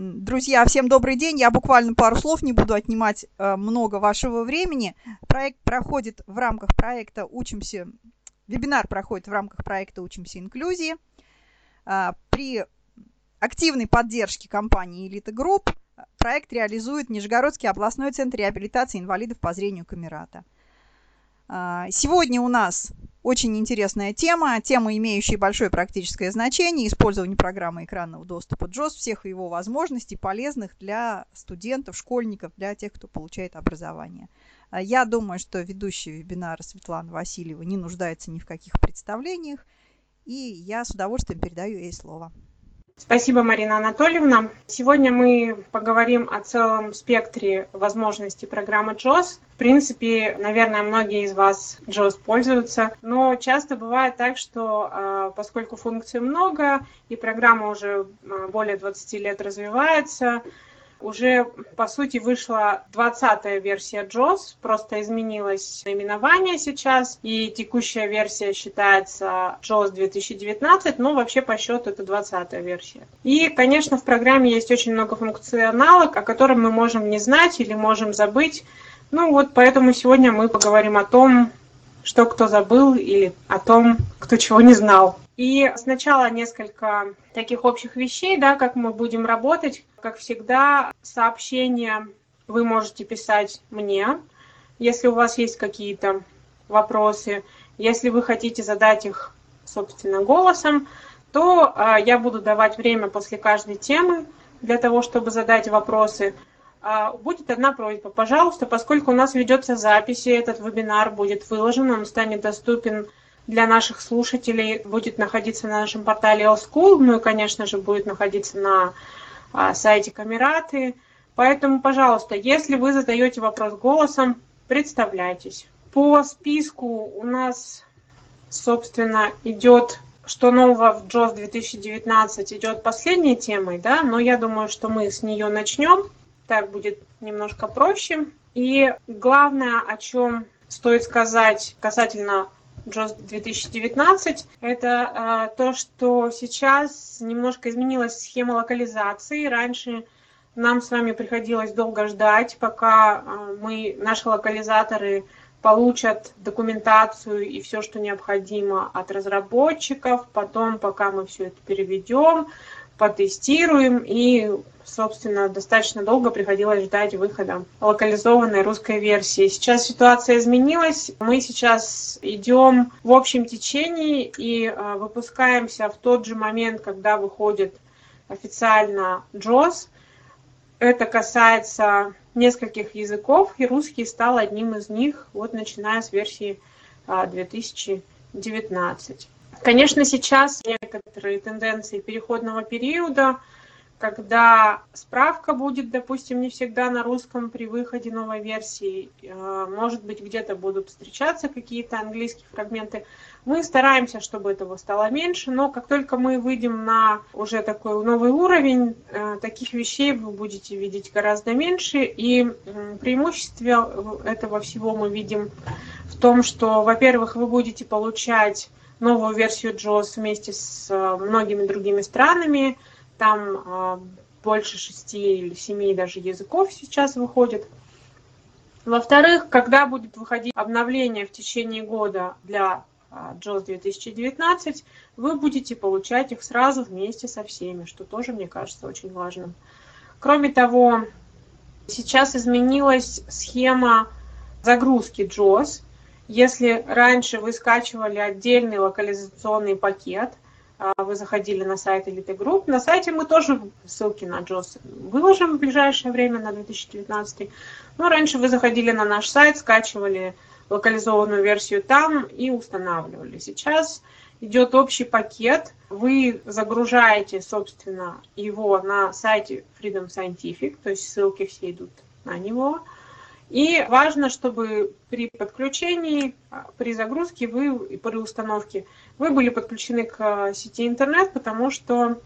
Друзья, всем добрый день. Я буквально пару слов, не буду отнимать э, много вашего времени. Проект проходит в рамках проекта «Учимся», вебинар проходит в рамках проекта «Учимся инклюзии». Э, при активной поддержке компании «Элита Групп» проект реализует Нижегородский областной центр реабилитации инвалидов по зрению Камерата. Э, сегодня у нас очень интересная тема, тема, имеющая большое практическое значение, использование программы экранного доступа JAWS, всех его возможностей, полезных для студентов, школьников, для тех, кто получает образование. А я думаю, что ведущая вебинара Светлана Васильева не нуждается ни в каких представлениях, и я с удовольствием передаю ей слово. Спасибо, Марина Анатольевна. Сегодня мы поговорим о целом спектре возможностей программы JOS. В принципе, наверное, многие из вас JOS пользуются, но часто бывает так, что а, поскольку функций много и программа уже а, более 20 лет развивается, уже, по сути, вышла 20-я версия JOS, просто изменилось наименование сейчас, и текущая версия считается JOS 2019, но вообще по счету это 20-я версия. И, конечно, в программе есть очень много функционала, о котором мы можем не знать или можем забыть. Ну вот, поэтому сегодня мы поговорим о том, что кто забыл или о том, кто чего не знал. И сначала несколько таких общих вещей, да, как мы будем работать. Как всегда, сообщения вы можете писать мне, если у вас есть какие-то вопросы. Если вы хотите задать их, собственно, голосом, то а, я буду давать время после каждой темы для того, чтобы задать вопросы. А, будет одна просьба. Пожалуйста, поскольку у нас ведется запись, и этот вебинар будет выложен, он станет доступен для наших слушателей будет находиться на нашем портале All ну и, конечно же, будет находиться на сайте Камераты. Поэтому, пожалуйста, если вы задаете вопрос голосом, представляйтесь. По списку у нас, собственно, идет, что нового в JOS 2019 идет последней темой, да, но я думаю, что мы с нее начнем. Так будет немножко проще. И главное, о чем стоит сказать касательно JOS 2019, это э, то, что сейчас немножко изменилась схема локализации. Раньше нам с вами приходилось долго ждать, пока э, мы, наши локализаторы получат документацию и все, что необходимо от разработчиков. Потом, пока мы все это переведем, потестируем и собственно, достаточно долго приходилось ждать выхода локализованной русской версии. Сейчас ситуация изменилась. Мы сейчас идем в общем течении и а, выпускаемся в тот же момент, когда выходит официально JOS. Это касается нескольких языков, и русский стал одним из них, вот начиная с версии 2019. Конечно, сейчас некоторые тенденции переходного периода – когда справка будет, допустим, не всегда на русском при выходе новой версии, э, может быть, где-то будут встречаться какие-то английские фрагменты. Мы стараемся, чтобы этого стало меньше, но как только мы выйдем на уже такой новый уровень, э, таких вещей вы будете видеть гораздо меньше. И преимущество этого всего мы видим в том, что, во-первых, вы будете получать новую версию JOS вместе с э, многими другими странами, там а, больше шести или семи даже языков сейчас выходит. Во-вторых, когда будет выходить обновление в течение года для JOS а, 2019, вы будете получать их сразу вместе со всеми, что тоже, мне кажется, очень важным. Кроме того, сейчас изменилась схема загрузки JOS. Если раньше вы скачивали отдельный локализационный пакет – а, вы заходили на сайт Elite Group. На сайте мы тоже ссылки на JOS выложим в ближайшее время, на 2019. Но раньше вы заходили на наш сайт, скачивали локализованную версию там и устанавливали. Сейчас идет общий пакет. Вы загружаете, собственно, его на сайте Freedom Scientific, то есть ссылки все идут на него. И важно, чтобы при подключении, при загрузке вы, при установке вы были подключены к э, сети интернет, потому что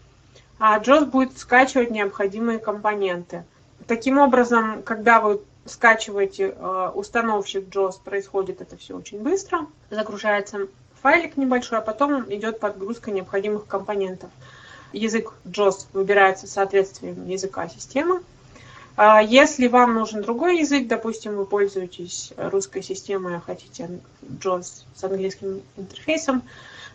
JOS будет скачивать необходимые компоненты. Таким образом, когда вы скачиваете э, установщик JOS, происходит это все очень быстро. Загружается файлик небольшой, а потом идет подгрузка необходимых компонентов. язык JOS выбирается соответствием языка системы. А если вам нужен другой язык, допустим, вы пользуетесь русской системой, а хотите JOS с английским интерфейсом,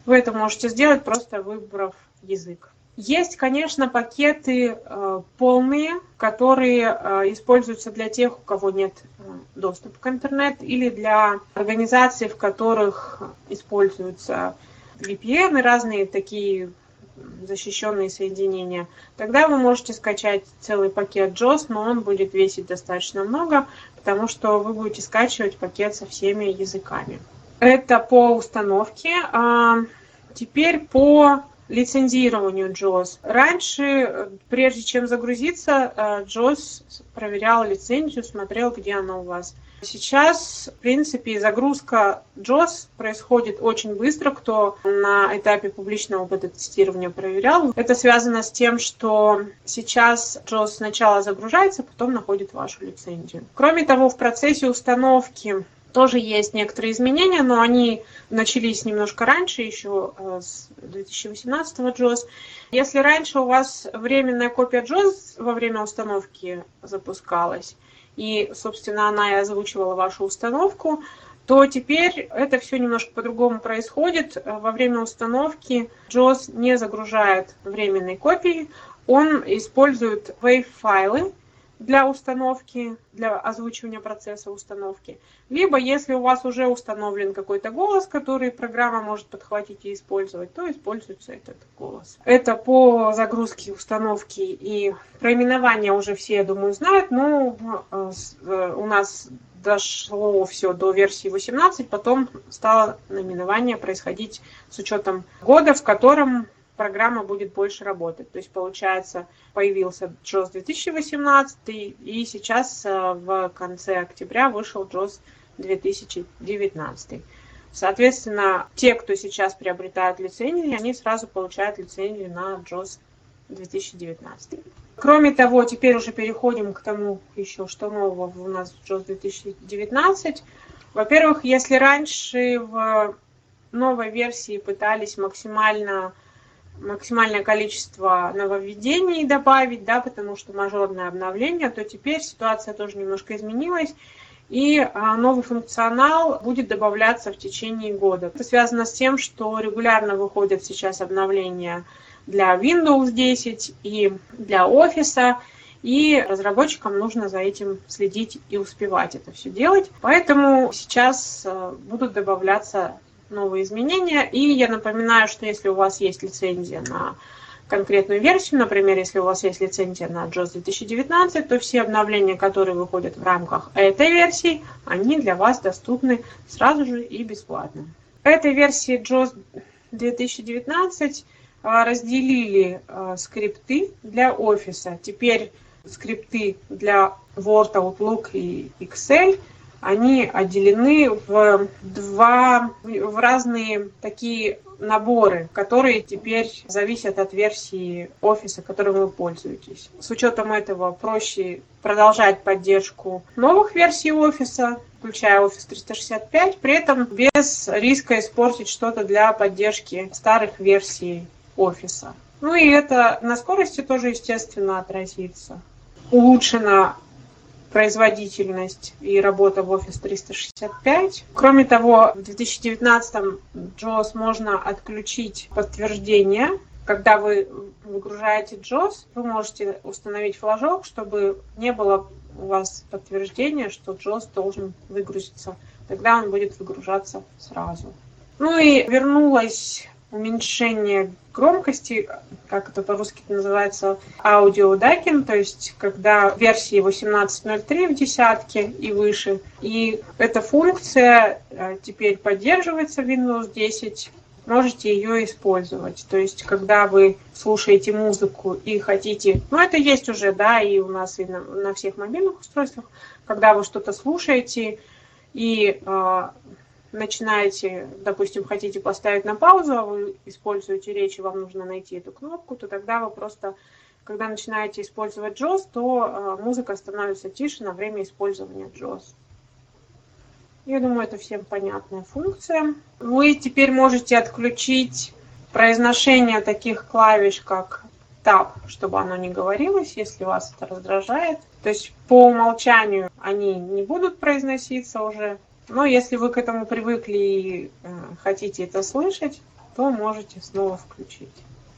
вы это можете сделать, просто выбрав язык. Есть, конечно, пакеты э, полные, которые э, используются для тех, у кого нет э, доступа к интернету, или для организаций, в которых используются VPN и разные такие защищенные соединения, тогда вы можете скачать целый пакет JOS, но он будет весить достаточно много, потому что вы будете скачивать пакет со всеми языками. Это по установке. А теперь по лицензированию JOS. Раньше, прежде чем загрузиться, JOS проверял лицензию, смотрел, где она у вас. Сейчас, в принципе, загрузка JOS происходит очень быстро. Кто на этапе публичного бета-тестирования проверял, это связано с тем, что сейчас JOS сначала загружается, потом находит вашу лицензию. Кроме того, в процессе установки тоже есть некоторые изменения, но они начались немножко раньше, еще э, с 2018 JOS. Если раньше у вас временная копия JOS во время установки запускалась, и, собственно, она и озвучивала вашу установку, то теперь это все немножко по-другому происходит. Во время установки JOS не загружает временной копии, он использует WAV-файлы, для установки, для озвучивания процесса установки. Либо, если у вас уже установлен какой-то голос, который программа может подхватить и использовать, то используется этот голос. Это по загрузке установки и про именование уже все, я думаю, знают, но э, э, у нас дошло все до версии 18, потом стало наименование происходить с учетом года, в котором программа будет больше работать. То есть, получается, появился JOS 2018, и сейчас э, в конце октября вышел JOS 2019. Соответственно, те, кто сейчас приобретают лицензии, они сразу получают лицензию на JOS 2019. Кроме того, теперь уже переходим к тому еще, что нового у нас в JOS 2019. Во-первых, если раньше в новой версии пытались максимально максимальное количество нововведений добавить, да, потому что мажорное обновление, то теперь ситуация тоже немножко изменилась, и а, новый функционал будет добавляться в течение года. Это связано с тем, что регулярно выходят сейчас обновления для Windows 10 и для офиса, и разработчикам нужно за этим следить и успевать это все делать. Поэтому сейчас а, будут добавляться новые изменения. И я напоминаю, что если у вас есть лицензия на конкретную версию, например, если у вас есть лицензия на JOS 2019, то все обновления, которые выходят в рамках этой версии, они для вас доступны сразу же и бесплатно. Этой версии JOS 2019 а, разделили а, скрипты для офиса. Теперь скрипты для Word, Outlook и Excel – они отделены в два, в разные такие наборы, которые теперь зависят от версии офиса, которым вы пользуетесь. С учетом этого проще продолжать поддержку новых версий офиса, включая Office 365, при этом без риска испортить что-то для поддержки старых версий офиса. Ну и это на скорости тоже, естественно, отразится. Улучшена производительность и работа в Office 365. Кроме того, в 2019 JOS можно отключить подтверждение. Когда вы выгружаете JOS, вы можете установить флажок, чтобы не было у вас подтверждения, что JOS должен выгрузиться. Тогда он будет выгружаться сразу. Ну и вернулась уменьшение громкости, как это по-русски называется, аудиодакин, то есть когда версии 18.03 в десятке и выше. И эта функция э, теперь поддерживается в Windows 10, можете ее использовать. То есть, когда вы слушаете музыку и хотите, ну это есть уже, да, и у нас и на, на всех мобильных устройствах, когда вы что-то слушаете и э, начинаете, допустим, хотите поставить на паузу, а вы используете речь, и вам нужно найти эту кнопку, то тогда вы просто, когда начинаете использовать JOS, то э, музыка становится тише на время использования JOS. Я думаю, это всем понятная функция. Вы теперь можете отключить произношение таких клавиш, как Tab, чтобы оно не говорилось, если вас это раздражает. То есть по умолчанию они не будут произноситься уже. Но если вы к этому привыкли и э, хотите это слышать, то можете снова включить.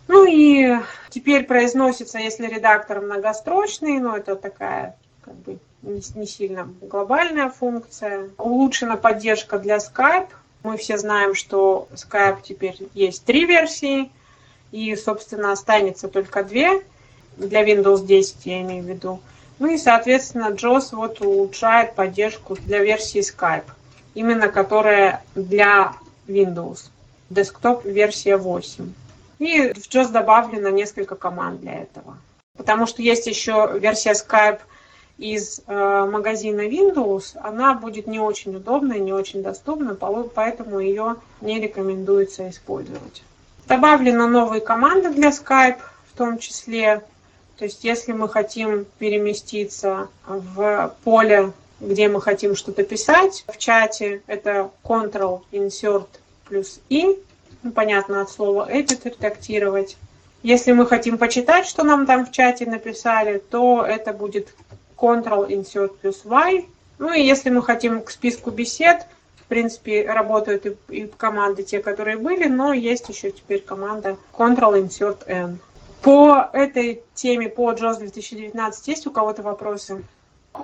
Ну и теперь произносится, если редактор многострочный, но это такая как бы не сильно глобальная функция. Улучшена поддержка для Skype. Мы все знаем, что Skype теперь есть три версии, и, собственно, останется только две для Windows 10, я имею в виду. Ну и, соответственно, JOS вот улучшает поддержку для версии Skype, именно которая для Windows. Desktop версия 8. И в JOS добавлено несколько команд для этого. Потому что есть еще версия Skype из э, магазина Windows, она будет не очень удобной, не очень доступной, поэтому ее не рекомендуется использовать. Добавлены новые команды для Skype, в том числе, то есть если мы хотим переместиться в поле, где мы хотим что-то писать в чате, это Ctrl Insert плюс I, ну, понятно от слова edit, редактировать. Если мы хотим почитать, что нам там в чате написали, то это будет Ctrl Insert плюс Y. Ну и если мы хотим к списку бесед, в принципе, работают и, и команды те, которые были, но есть еще теперь команда Ctrl Insert N. По этой теме, по JOS 2019, есть у кого-то вопросы?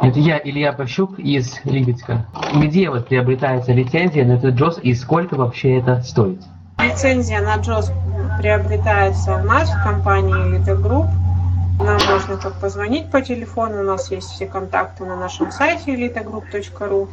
Это я, Илья Пащук из Липецка. Где вот приобретается лицензия на этот JOS и сколько вообще это стоит? Лицензия на JOS приобретается у нас в компании Elite Group нам можно как позвонить по телефону, у нас есть все контакты на нашем сайте elitagroup.ru,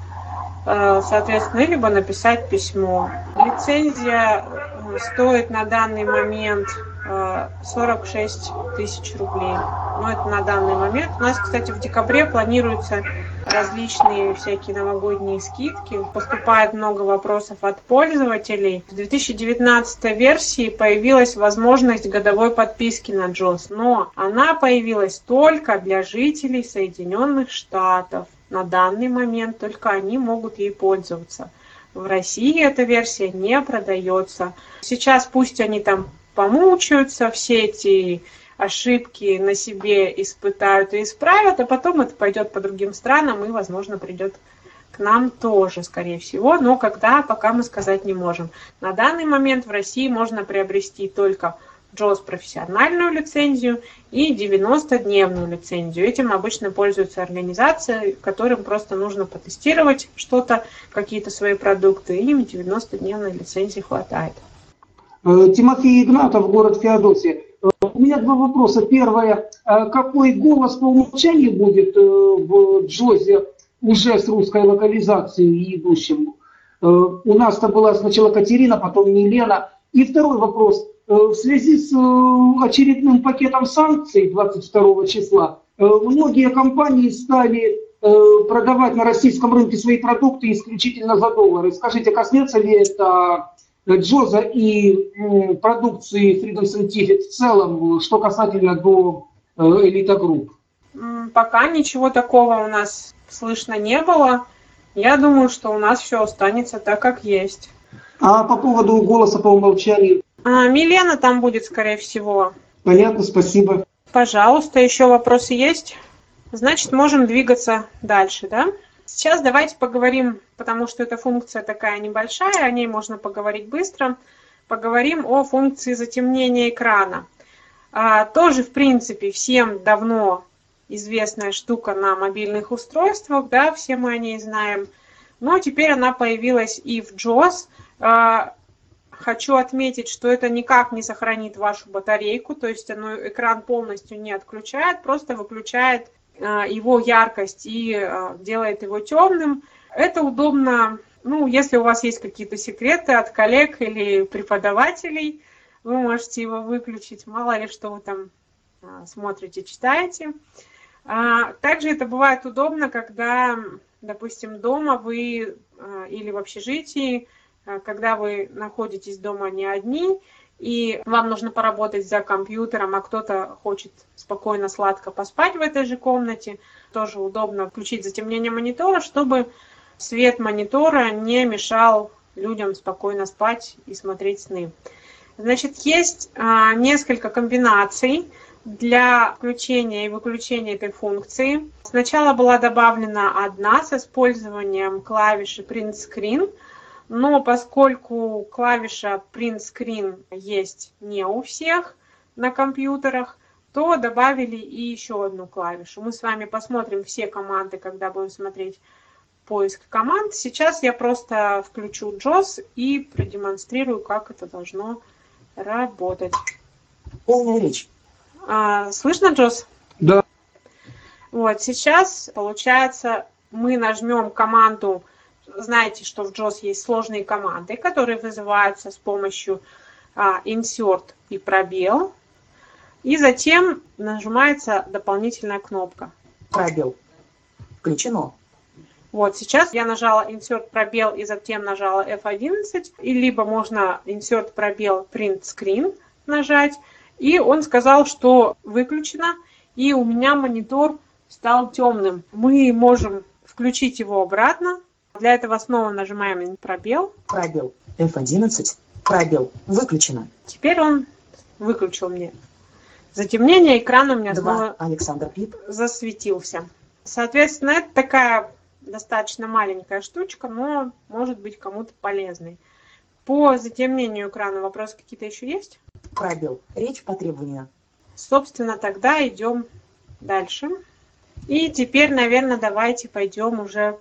э, соответственно, либо написать письмо. Лицензия э, стоит на данный момент 46 э, тысяч рублей. Но это на данный момент. У нас, кстати, в декабре планируется различные всякие новогодние скидки. Поступает много вопросов от пользователей. В 2019 версии появилась возможность годовой подписки на JOS, но она появилась только для жителей Соединенных Штатов. На данный момент только они могут ей пользоваться. В России эта версия не продается. Сейчас пусть они там помучаются, все эти ошибки на себе испытают и исправят, а потом это пойдет по другим странам и, возможно, придет к нам тоже, скорее всего, но когда, пока мы сказать не можем. На данный момент в России можно приобрести только JOS профессиональную лицензию и 90-дневную лицензию. Этим обычно пользуются организации, которым просто нужно потестировать что-то, какие-то свои продукты, и им 90-дневной лицензии хватает. Э, Тимофей Игнатов, город Феодосия. У меня два вопроса. Первое. А какой голос по умолчанию будет э, в Джозе уже с русской локализацией идущим? Э, у нас-то была сначала Катерина, потом Елена. И второй вопрос. Э, в связи с очередным пакетом санкций 22 числа, многие компании стали продавать на российском рынке свои продукты исключительно за доллары. Скажите, коснется ли это JAWS а и продукции Freedom Scientific в целом, что касательно до Элита Групп? Пока ничего такого у нас слышно не было. Я думаю, что у нас все останется так, как есть. А по поводу голоса по умолчанию? А, Милена там будет, скорее всего. Понятно, спасибо. Пожалуйста, еще вопросы есть? Значит, можем двигаться дальше, да? Сейчас давайте поговорим, потому что эта функция такая небольшая, о ней можно поговорить быстро. Поговорим о функции затемнения экрана. А, тоже, в принципе, всем давно известная штука на мобильных устройствах, да, все мы о ней знаем. Но теперь она появилась и в JOS. А, хочу отметить, что это никак не сохранит вашу батарейку, то есть оно экран полностью не отключает, просто выключает его яркость и а, делает его темным. Это удобно, ну, если у вас есть какие-то секреты от коллег или преподавателей, вы можете его выключить, мало ли что вы там а, смотрите, читаете. Также это бывает удобно, когда, допустим, дома вы или в общежитии, когда вы находитесь дома не одни, и вам нужно поработать за компьютером, а кто-то хочет спокойно, сладко поспать в этой же комнате, тоже удобно включить затемнение монитора, чтобы свет монитора не мешал людям спокойно спать и смотреть сны. Значит, есть а, несколько комбинаций для включения и выключения этой функции. Сначала была добавлена одна с использованием клавиши Print Screen, но поскольку клавиша Print Screen есть не у всех на компьютерах, то добавили и еще одну клавишу. Мы с вами посмотрим все команды, когда будем смотреть поиск команд. Сейчас я просто включу JOS и продемонстрирую, как это должно работать. Полная речь. А, слышно, Джос? Да. Вот, сейчас, получается, мы нажмем команду, знаете, что в JOS есть сложные команды, которые вызываются с помощью а, insert и пробел. И затем нажимается дополнительная кнопка. Пробел. Включено. Вот, сейчас я нажала Insert пробел и затем нажала F11, и либо можно Insert пробел Print Screen нажать, и он сказал, что выключено, и у меня монитор стал темным. Мы можем включить его обратно. Для этого снова нажимаем пробел. Пробел. F11. Пробел. Выключено. Теперь он выключил мне затемнение, экран у меня 2. снова Александр Пип. засветился. Соответственно, это такая достаточно маленькая штучка, но может быть кому-то полезной. По затемнению экрана вопросы какие-то еще есть? Пробел. Речь по требованию. Собственно, тогда идем дальше. И теперь, наверное, давайте пойдем уже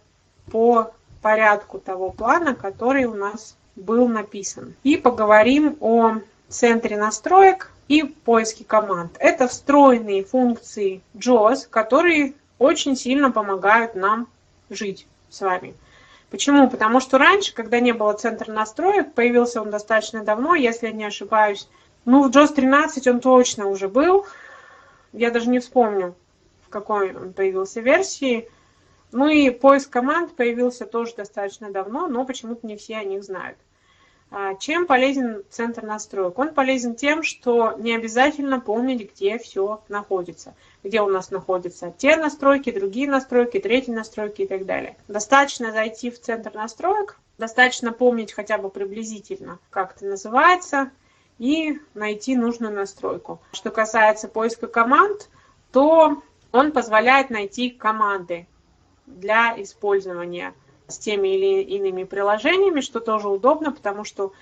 по порядку того плана, который у нас был написан. И поговорим о центре настроек и поиске команд. Это встроенные функции JAWS, которые очень сильно помогают нам жить с вами. Почему? Потому что раньше, когда не было центра настроек, появился он достаточно давно, если я не ошибаюсь. Ну, в JAWS 13 он точно уже был. Я даже не вспомню, в какой он появился версии. Ну и поиск команд появился тоже достаточно давно, но почему-то не все о них знают. А, чем полезен центр настроек? Он полезен тем, что не обязательно помнить, где все находится. Где у нас находятся те настройки, другие настройки, третьи настройки и так далее. Достаточно зайти в центр настроек, достаточно помнить хотя бы приблизительно, как это называется, и найти нужную настройку. Что касается поиска команд, то он позволяет найти команды для использования с теми или иными приложениями, что тоже удобно, потому что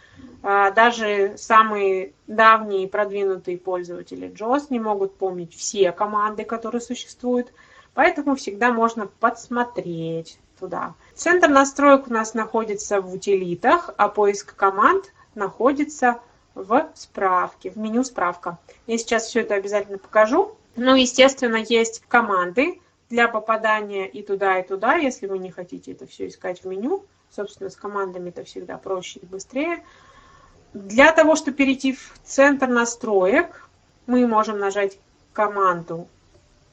а, даже самые давние продвинутые пользователи JOS не могут помнить все команды, которые существуют, поэтому всегда можно подсмотреть туда. Центр настроек у нас находится в утилитах, а поиск команд находится в справке, в меню справка. Я сейчас все это обязательно покажу. Ну, естественно, есть команды, для попадания и туда, и туда, если вы не хотите это все искать в меню. Собственно, с командами это всегда проще и быстрее. Для того, чтобы перейти в центр настроек, мы можем нажать команду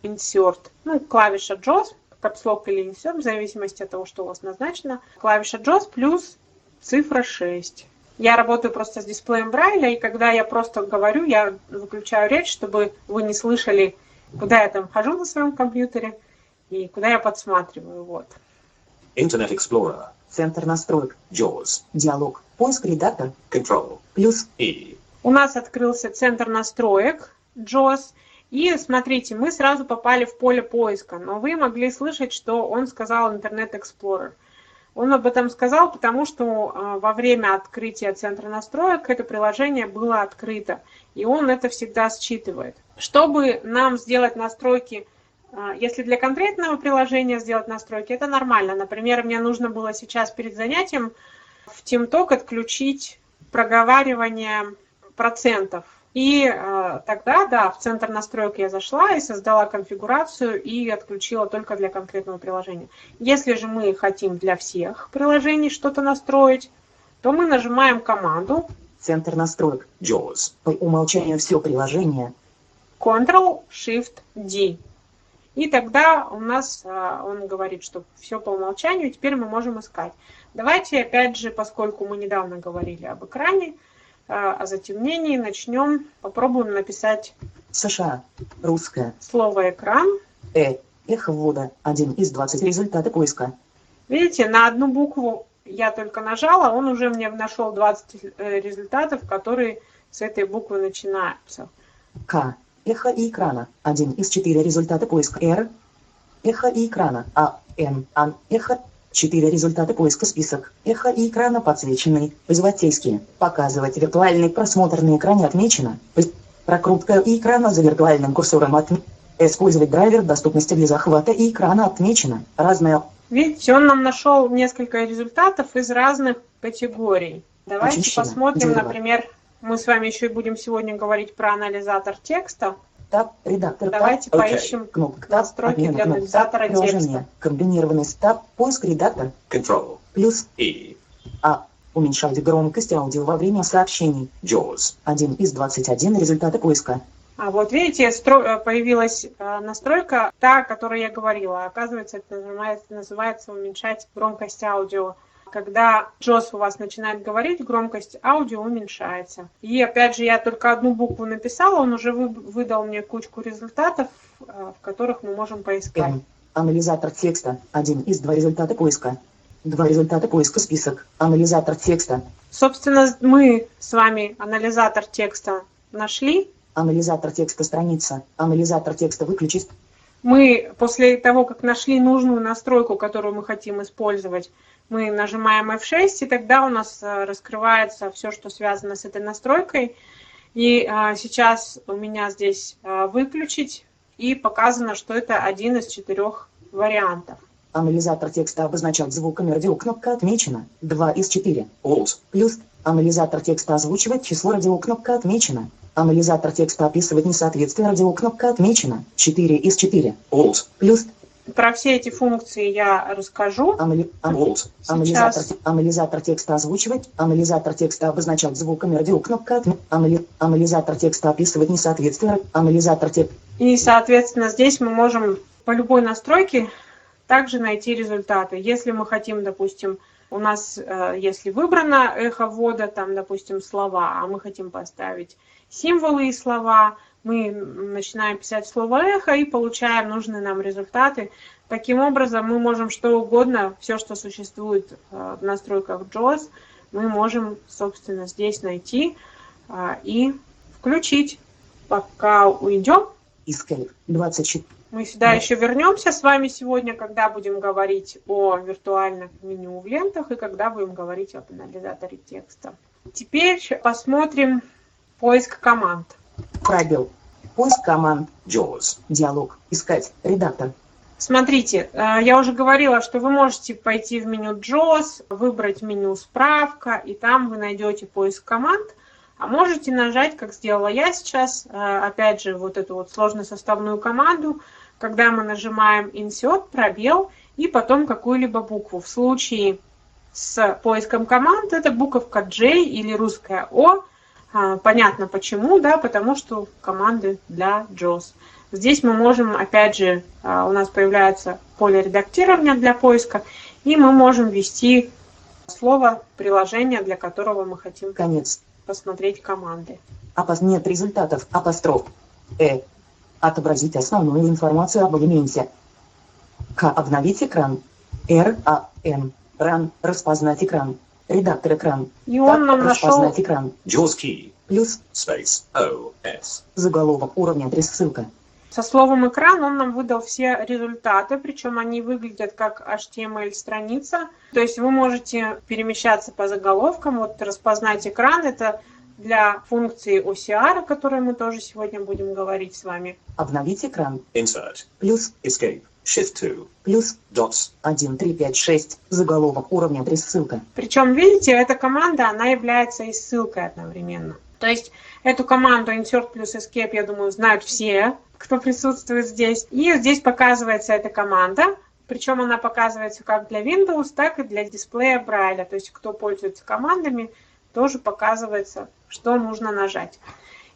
Insert, ну, клавиша JAWS, капслок или Insert, в зависимости от того, что у вас назначено. Клавиша JAWS плюс цифра 6. Я работаю просто с дисплеем Брайля, и когда я просто говорю, я выключаю речь, чтобы вы не слышали, куда я там хожу на своем компьютере и куда я подсматриваю. Вот. Internet Explorer, Центр настроек. JAWS, Диалог. Поиск редактор. Control, Плюс. E, У нас открылся центр настроек JOS. И смотрите, мы сразу попали в поле поиска, но вы могли слышать, что он сказал Internet Explorer. Он об этом сказал, потому что а, во время открытия центра настроек это приложение было открыто, и он это всегда считывает. Чтобы нам сделать настройки если для конкретного приложения сделать настройки, это нормально. Например, мне нужно было сейчас перед занятием в TeamTalk отключить проговаривание процентов. И э, тогда, да, в центр настроек я зашла и создала конфигурацию и отключила только для конкретного приложения. Если же мы хотим для всех приложений что-то настроить, то мы нажимаем команду Центр настроек. JAWS, По умолчанию все приложение. Ctrl-Shift-D. И тогда у нас а, он говорит, что все по умолчанию, теперь мы можем искать. Давайте опять же, поскольку мы недавно говорили об экране, а, о затемнении, начнем, попробуем написать США. Русская. слово «экран». Э. Эхо ввода. Один из 20 результаты поиска. Видите, на одну букву я только нажала, он уже мне нашел 20 э, результатов, которые с этой буквы начинаются. К. Эхо и экрана. Один из четыре результата поиска R. Эхо и экрана. А. Н. Ан. Эхо. Четыре результата поиска список. Эхо и экрана подсвеченный. Пользовательские. Показывать виртуальный просмотр на экране отмечено. Прокрутка и экрана за виртуальным курсором отмечено. Использовать драйвер доступности для захвата и экрана отмечено. Разное. Видите, он нам нашел несколько результатов из разных категорий. Давайте Очищено. посмотрим, Дерево. например, мы с вами еще и будем сегодня говорить про анализатор текста. Таб. Редактор. Таб. Давайте Окей. поищем Кнопка. Таб. настройки Отмена для кнопки. анализатора Таб. Приложение. текста. Комбинированный стаб. Поиск редактор. Control. Плюс. E. А. Уменьшать громкость аудио во время сообщений. JAWS. Один из 21 результаты поиска. А вот видите, стро- э, появилась э, настройка, та, о которой я говорила. Оказывается, это называется, называется уменьшать громкость аудио. Когда Джос у вас начинает говорить, громкость аудио уменьшается. И опять же, я только одну букву написала, он уже вы- выдал мне кучку результатов, э, в которых мы можем поискать. Анализатор текста. Один из два результата поиска. Два результата поиска список. Анализатор текста. Собственно, мы с вами анализатор текста нашли. Анализатор текста страница. Анализатор текста выключить. Мы после того, как нашли нужную настройку, которую мы хотим использовать, мы нажимаем F6, и тогда у нас э, раскрывается все, что связано с этой настройкой. И э, сейчас у меня здесь э, выключить, и показано, что это один из четырех вариантов. Анализатор текста обозначать звуками радиокнопка отмечена. Два из четыре. Alt. Плюс. Анализатор текста озвучивать число радиокнопка отмечена. Анализатор текста описывать несоответствие радиокнопка отмечена. Четыре из четыре. Alt. Плюс. Про все эти функции я расскажу. Анали-. Анализатор, Сейчас. те- анализатор текста озвучивать, анализатор текста обозначать звуками радиокнопка, анали- анализатор текста описывать несоответствие, анализатор текста. И, соответственно, здесь мы можем по любой настройке также найти результаты. Если мы хотим, допустим, у нас, э, если выбрано эхо ввода, там, допустим, слова, а мы хотим поставить символы и слова, мы начинаем писать слово эхо и получаем нужные нам результаты. Таким образом, мы можем что угодно, все, что существует э, в настройках JAWS, мы можем, собственно, здесь найти а, и включить. Пока уйдем, Escape 24. мы сюда еще вернемся с вами сегодня, когда будем говорить о виртуальных меню в лентах и когда будем говорить об анализаторе текста. Теперь посмотрим поиск команд. Пробел. Поиск команд. JAWS. Диалог. Искать. Редактор. Смотрите, э, я уже говорила, что вы можете пойти в меню JAWS, выбрать меню «Справка», и там вы найдете поиск команд, а можете нажать, как сделала я сейчас, э, опять же, вот эту вот сложносоставную команду, когда мы нажимаем «Insert», пробел, и потом какую-либо букву. В случае с поиском команд это буковка J или русская О. А, Понятно почему, да, потому что команды для JAWS. Здесь мы можем, опять же, а, у нас появляется поле редактирования для поиска, и мы можем ввести слово приложение, для которого мы хотим Конец. посмотреть команды. Апос... Нет результатов. Апостроф. Э. Отобразить основную информацию об элементе. К. Обновить экран. Р. А. Н. Ран. Распознать экран. Редактор экран. И он нам нашел экран. JAWS key. Плюс. Space. O. S. Заголовок уровня 3 ссылка. Со словом экран он нам выдал все результаты, причем они выглядят как HTML-страница. То есть вы можете перемещаться по заголовкам. Вот распознать экран это для функции OCR, о которой мы тоже сегодня будем говорить с вами. Обновить экран. Insert. Плюс. Escape. Shift 2. Плюс. Dots. 1, 3, 5, 6. Заголовок уровня 3 ссылка. Причем, видите, эта команда, она является и ссылкой одновременно. То есть эту команду insert плюс escape, я думаю, знают все, кто присутствует здесь. И здесь показывается эта команда. Причем она показывается как для Windows, так и для дисплея Брайля. То есть кто пользуется командами, тоже показывается, что нужно нажать.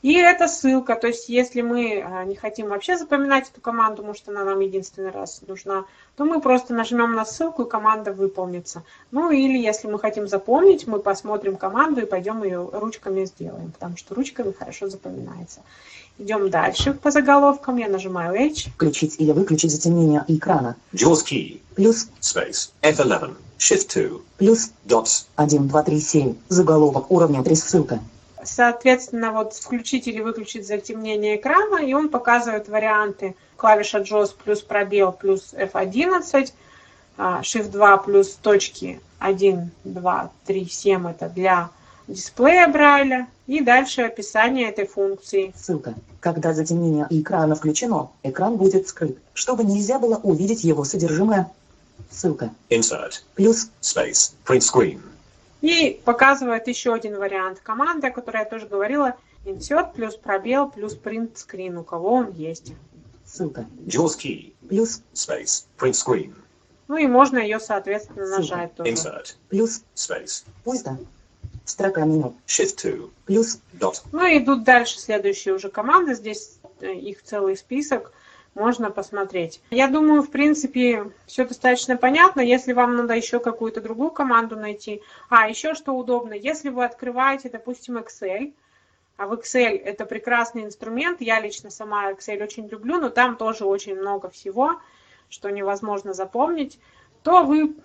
И это ссылка, то есть если мы а, не хотим вообще запоминать эту команду, может она нам единственный раз нужна, то мы просто нажмем на ссылку и команда выполнится. Ну или если мы хотим запомнить, мы посмотрим команду и пойдем ее ручками сделаем, потому что ручками хорошо запоминается. Идем дальше по заголовкам, я нажимаю H. Включить или выключить затемнение экрана. JAWS key. Плюс. Space. F11. Shift 2. Плюс. Dots. 1, 2, 3, 7. Заголовок уровня 3 ссылка. Соответственно, вот включить или выключить затемнение экрана, и он показывает варианты клавиша JOS плюс пробел плюс F11, а, Shift 2 плюс точки 1, 2, 3, 7 это для дисплея Брайля, и дальше описание этой функции. Ссылка. Когда затемнение экрана включено, экран будет скрыт, чтобы нельзя было увидеть его содержимое. Ссылка. Insert. Плюс Space. Print screen. И показывает еще один вариант команды, о которой я тоже говорила. Insert плюс пробел плюс print screen, у кого он есть. ссылка. JAWS key. Плюс Space. Print screen. Ну и можно ее, соответственно, Ссылка. нажать тоже. Insert. плюс Space. пусто. Строка меню. Shift 2. Плюс Dot. Ну и идут дальше следующие уже команды. Здесь э, их целый список. Можно посмотреть. Я думаю, в принципе, все достаточно понятно. Если вам надо еще какую-то другую команду найти. А, еще что удобно. Если вы открываете, допустим, Excel, а в Excel это прекрасный инструмент. Я лично сама Excel очень люблю, но там тоже очень много всего, что невозможно запомнить. То вы,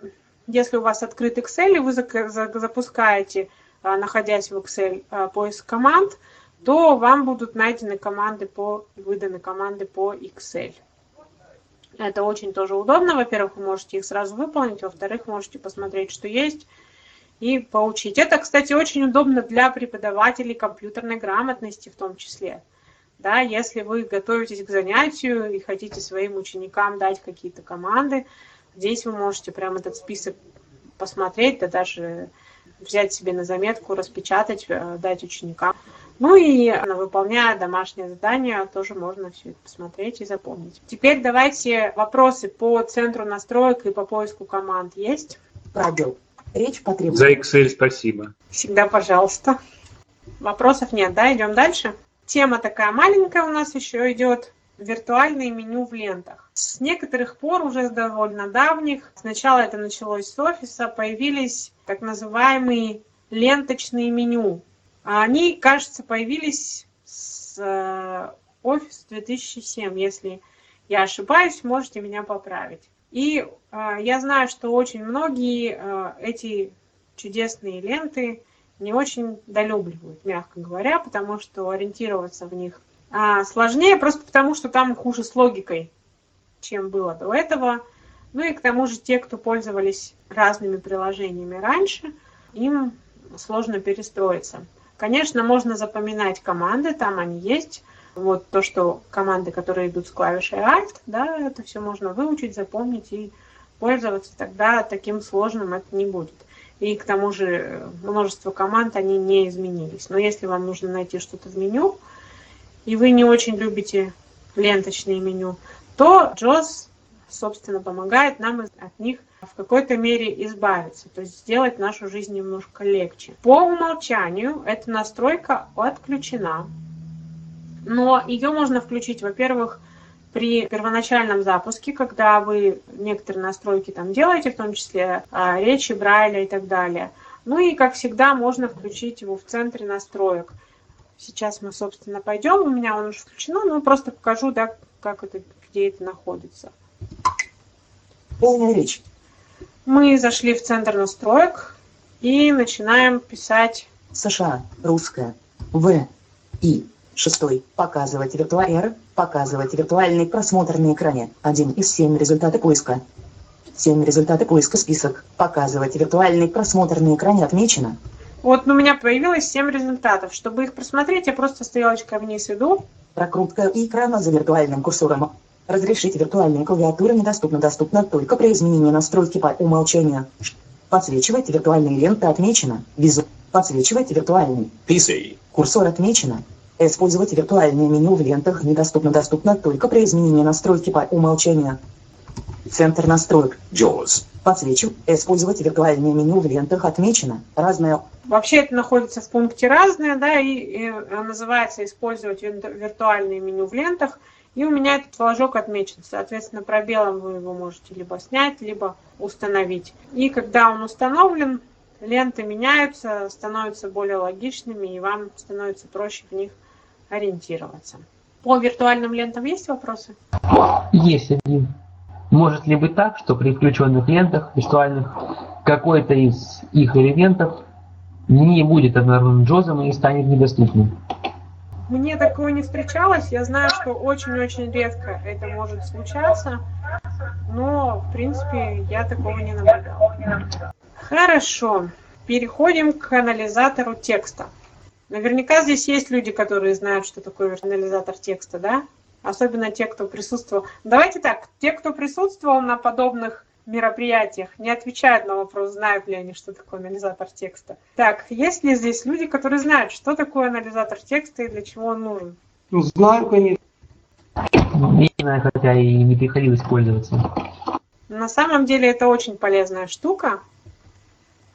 если у вас открыт Excel, и вы запускаете, а, находясь в Excel, а, поиск команд, то вам будут найдены команды по, выданы команды по Excel. Это очень тоже удобно. Во-первых, вы можете их сразу выполнить, во-вторых, можете посмотреть, что есть, и поучить. Это, кстати, очень удобно для преподавателей компьютерной грамотности в том числе. Да, если вы готовитесь к занятию и хотите своим ученикам дать какие-то команды, здесь вы можете прям этот список посмотреть, да даже взять себе на заметку, распечатать, э, дать ученикам. Ну и выполняя домашнее задание, тоже можно все это посмотреть и запомнить. Теперь давайте вопросы по центру настроек и по поиску команд есть. пробел. Речь потребует. За Excel спасибо. Всегда пожалуйста. Вопросов нет, да? Идем дальше. Тема такая маленькая у нас еще идет. Виртуальные меню в лентах. С некоторых пор, уже с довольно давних, сначала это началось с офиса, появились так называемые ленточные меню. А Они, кажется, появились с э, Office 2007. Если я ошибаюсь, можете меня поправить. И э, я знаю, что очень многие э, эти чудесные ленты не очень долюбливают, мягко говоря, потому что ориентироваться в них а, сложнее, просто потому что там хуже с логикой, чем было до этого. Ну и к тому же те, кто пользовались разными приложениями раньше, им сложно перестроиться. Конечно, можно запоминать команды, там они есть. Вот то, что команды, которые идут с клавишей Alt, да, это все можно выучить, запомнить и пользоваться, тогда таким сложным это не будет. И к тому же э, множество команд, они не изменились. Но если вам нужно найти что-то в меню, и вы не очень любите ленточные меню, то JOS, собственно, помогает нам от них в какой-то мере избавиться, то есть сделать нашу жизнь немножко легче. По умолчанию эта настройка отключена, но ее можно включить, во-первых, при первоначальном запуске, когда вы некоторые настройки там делаете, в том числе а, речи, Брайля и так далее. Ну и, как всегда, можно включить его в центре настроек. Сейчас мы, собственно, пойдем. У меня он уже включено, но просто покажу, да, как это, где это находится. Полная речь. Мы зашли в центр настроек и начинаем писать США. Русская. В. И. Шестой. Показывать виртуаль R. Показывать виртуальный просмотр на экране. Один из семь результаты поиска. Семь результаты поиска список. Показывать виртуальный просмотр на экране отмечено. Вот у меня появилось 7 результатов. Чтобы их просмотреть, я просто стрелочкой вниз иду. Прокрутка экрана за виртуальным курсором. Разрешить виртуальные клавиатуры недоступно. Доступно только при изменении настройки по умолчанию. Подсвечивать виртуальные ленты отмечено. Визу. Подсвечивать виртуальный. PC. Курсор отмечено. Использовать виртуальное меню в лентах недоступно. Доступно только при изменении настройки по умолчанию. Центр настроек. JAWS. Подсвечив. Использовать виртуальное меню в лентах отмечено. Разное. Вообще это находится в пункте «Разные», да, и, и, э, называется «Использовать вир- виртуальные меню в лентах». И у меня этот флажок отмечен. Соответственно, пробелом вы его можете либо снять, либо установить. И когда он установлен, ленты меняются, становятся более логичными, и вам становится проще в них ориентироваться. По виртуальным лентам есть вопросы? Есть один. Может ли быть так, что при включенных лентах виртуальных какой-то из их элементов не будет обнаружен Джозом и станет недоступным. Мне такого не встречалось. Я знаю, что очень-очень редко это может случаться. Но, в принципе, я такого не наблюдала. Хорошо. Переходим к анализатору текста. Наверняка здесь есть люди, которые знают, что такое анализатор текста, да? Особенно те, кто присутствовал. Давайте так, те, кто присутствовал на подобных мероприятиях, не отвечают на вопрос, знают ли они, что такое анализатор текста. Так, есть ли здесь люди, которые знают, что такое анализатор текста и для чего он нужен? Ну, знаю, конечно. Не знаю, хотя и не приходилось пользоваться. На самом деле это очень полезная штука.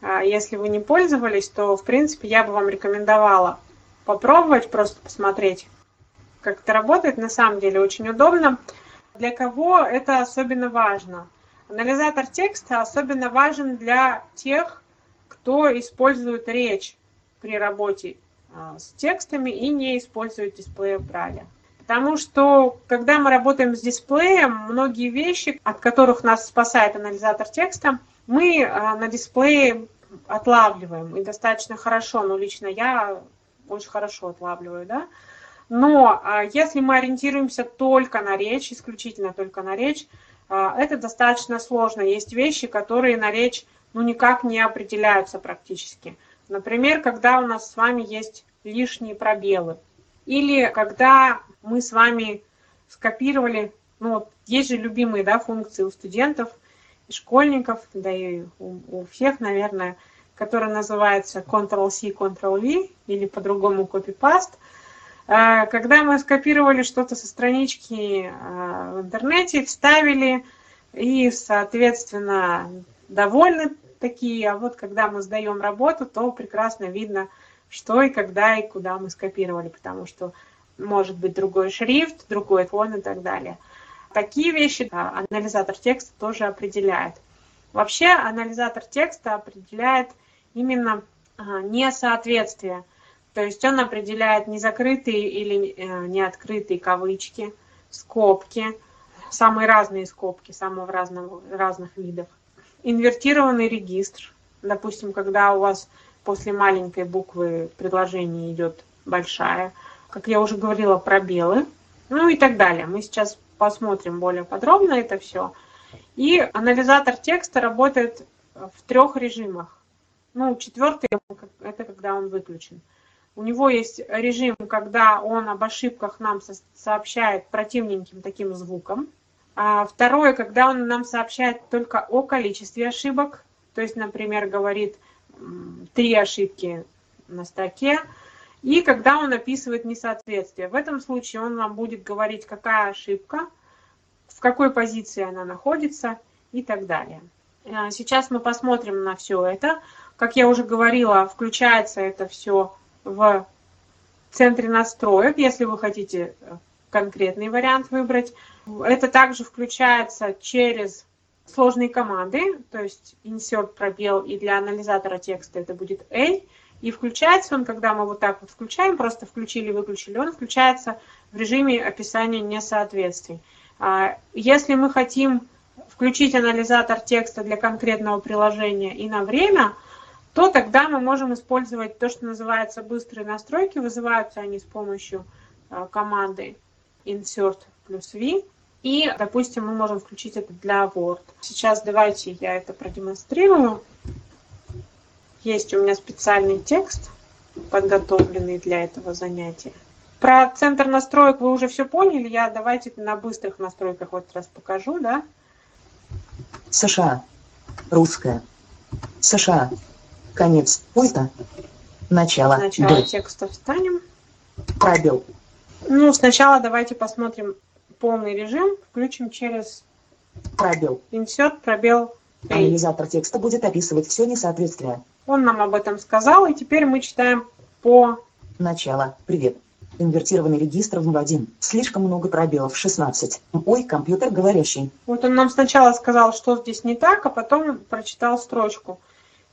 А Если вы не пользовались, то, в принципе, я бы вам рекомендовала попробовать, просто посмотреть, как это работает. На самом деле очень удобно. Для кого это особенно важно? Анализатор текста особенно важен для тех, кто использует речь при работе а, с текстами и не использует дисплей в Брайле. Потому что, когда мы работаем с дисплеем, многие вещи, от которых нас спасает анализатор текста, мы а, на дисплее отлавливаем и достаточно хорошо, ну лично я очень хорошо отлавливаю, да. Но а, если мы ориентируемся только на речь, исключительно только на речь, это достаточно сложно. Есть вещи, которые на речь ну никак не определяются практически. Например, когда у нас с вами есть лишние пробелы. Или когда мы с вами скопировали, ну вот есть же любимые да, функции у студентов и школьников, да и у, у всех, наверное, которая называется Ctrl-C, Ctrl-V или по-другому copy-paste. А, Когда мы скопировали что-то со странички а, в интернете, вставили и, соответственно, довольны такие, а вот когда мы сдаем работу, то прекрасно видно, что и когда и куда мы скопировали, потому что может быть другой шрифт, другой фон и так далее. Такие вещи анализатор текста тоже определяет. Вообще анализатор текста определяет именно а, несоответствие. То есть он определяет незакрытые или э, неоткрытые кавычки, скобки, самые разные скобки, самых разных, разных видов. Инвертированный регистр. Допустим, когда у вас после маленькой буквы предложение идет большая. Как я уже говорила, пробелы. Ну и так далее. Мы сейчас посмотрим более подробно это все. И анализатор текста работает в трех режимах. Ну, четвертый – это когда он выключен. У него есть режим, когда он об ошибках нам сообщает противненьким таким звуком. А второе, когда он нам сообщает только о количестве ошибок. То есть, например, говорит три ошибки на строке. И когда он описывает несоответствие. В этом случае он вам будет говорить, какая ошибка, в какой позиции она находится и так далее. А сейчас мы посмотрим на все это. Как я уже говорила, включается это все в центре настроек, если вы хотите э, конкретный вариант выбрать. Это также включается через сложные команды, то есть insert пробел, и для анализатора текста это будет A. И включается он, когда мы вот так вот включаем, просто включили-выключили, он включается в режиме описания несоответствий. А, если мы хотим включить анализатор текста для конкретного приложения и на время – то тогда мы можем использовать то, что называется быстрые настройки. Вызываются они с помощью э, команды insert плюс v. И, допустим, мы можем включить это для Word. Сейчас давайте я это продемонстрирую. Есть у меня специальный текст, подготовленный для этого занятия. Про центр настроек вы уже все поняли. Я давайте на быстрых настройках вот раз покажу, да? США. Русская. США. Конец пульта. Начало. Сначала Д. текста встанем. Пробел. Ну, сначала давайте посмотрим полный режим. Включим через Пробел. insert пробел A. Анализатор текста будет описывать все несоответствие. Он нам об этом сказал, и теперь мы читаем по... Начало. Привет. Инвертированный регистр в 1. Слишком много пробелов. 16. Ой, компьютер говорящий. Вот он нам сначала сказал, что здесь не так, а потом прочитал строчку.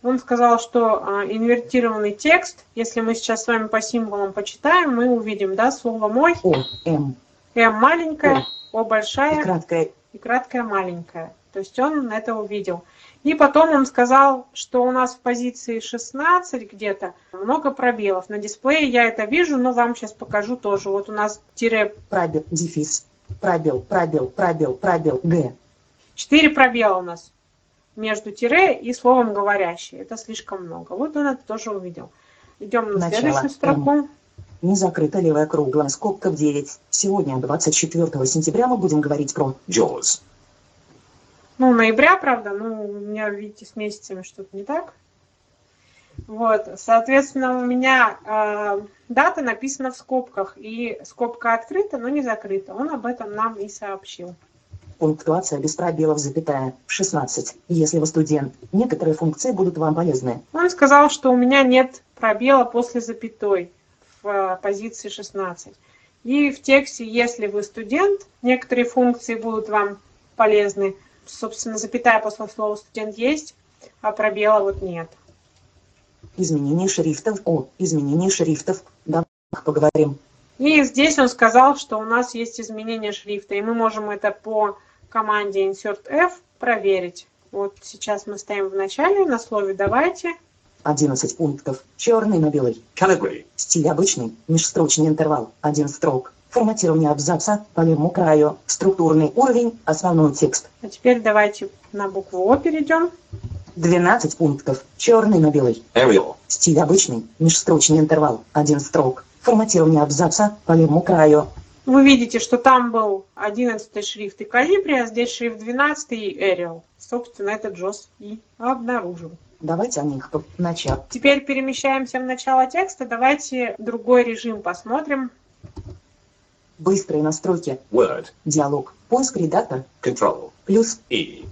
Он сказал, что а, инвертированный текст, если мы сейчас с вами по символам почитаем, мы увидим, да, слово «мой», О, М. «м» маленькая, «о» И большая краткое и краткая маленькая. То есть он это увидел. И потом он сказал, что у нас в позиции 16 где-то много пробелов. На дисплее я это вижу, но вам сейчас покажу тоже. Вот у нас тире Пробел, дефис. Пробел, пробел, пробел, пробел, Г. 4 пробела у нас между тире и словом говорящий. Это слишком много. Вот он это тоже увидел. Идем на Начало. следующую строку. Не закрыта левая круглая скобка в 9. Сегодня, 24 сентября, мы будем говорить про Jaws. Ну, ноября, правда, ну, у меня, видите, с месяцами что-то не так. Вот, соответственно, у меня э, дата написана в скобках, и скобка открыта, но не закрыта. Он об этом нам и сообщил. Пунктуация без пробелов, запятая, 16. Если вы студент, некоторые функции будут вам полезны. Он сказал, что у меня нет пробела после запятой в э, позиции 16. И в тексте, если вы студент, некоторые функции будут вам полезны. Собственно, запятая после слова студент есть, а пробела вот нет. Изменение шрифтов. О, изменение шрифтов. Давай поговорим. И здесь он сказал, что у нас есть изменение шрифта, и мы можем это по команде insert F проверить. Вот сейчас мы стоим в начале на слове «давайте». 11 пунктов. Черный на белый. Calibri. Стиль обычный. Межстрочный интервал. Один строк. Форматирование абзаца по левому краю. Структурный уровень. Основной текст. А теперь давайте на букву О перейдем. 12 пунктов. Черный на белый. Arial. Стиль обычный. Межстрочный интервал. Один строк. Форматирование абзаца по левому краю. Вы видите, что там был 11 шрифт и калибри, а здесь шрифт 12 и Arial. Собственно, это Джос и обнаружил. Давайте о них по началу. Теперь перемещаемся в начало текста. Давайте другой режим посмотрим. Быстрые настройки. Word. Диалог. Поиск редактор. Control. Плюс E.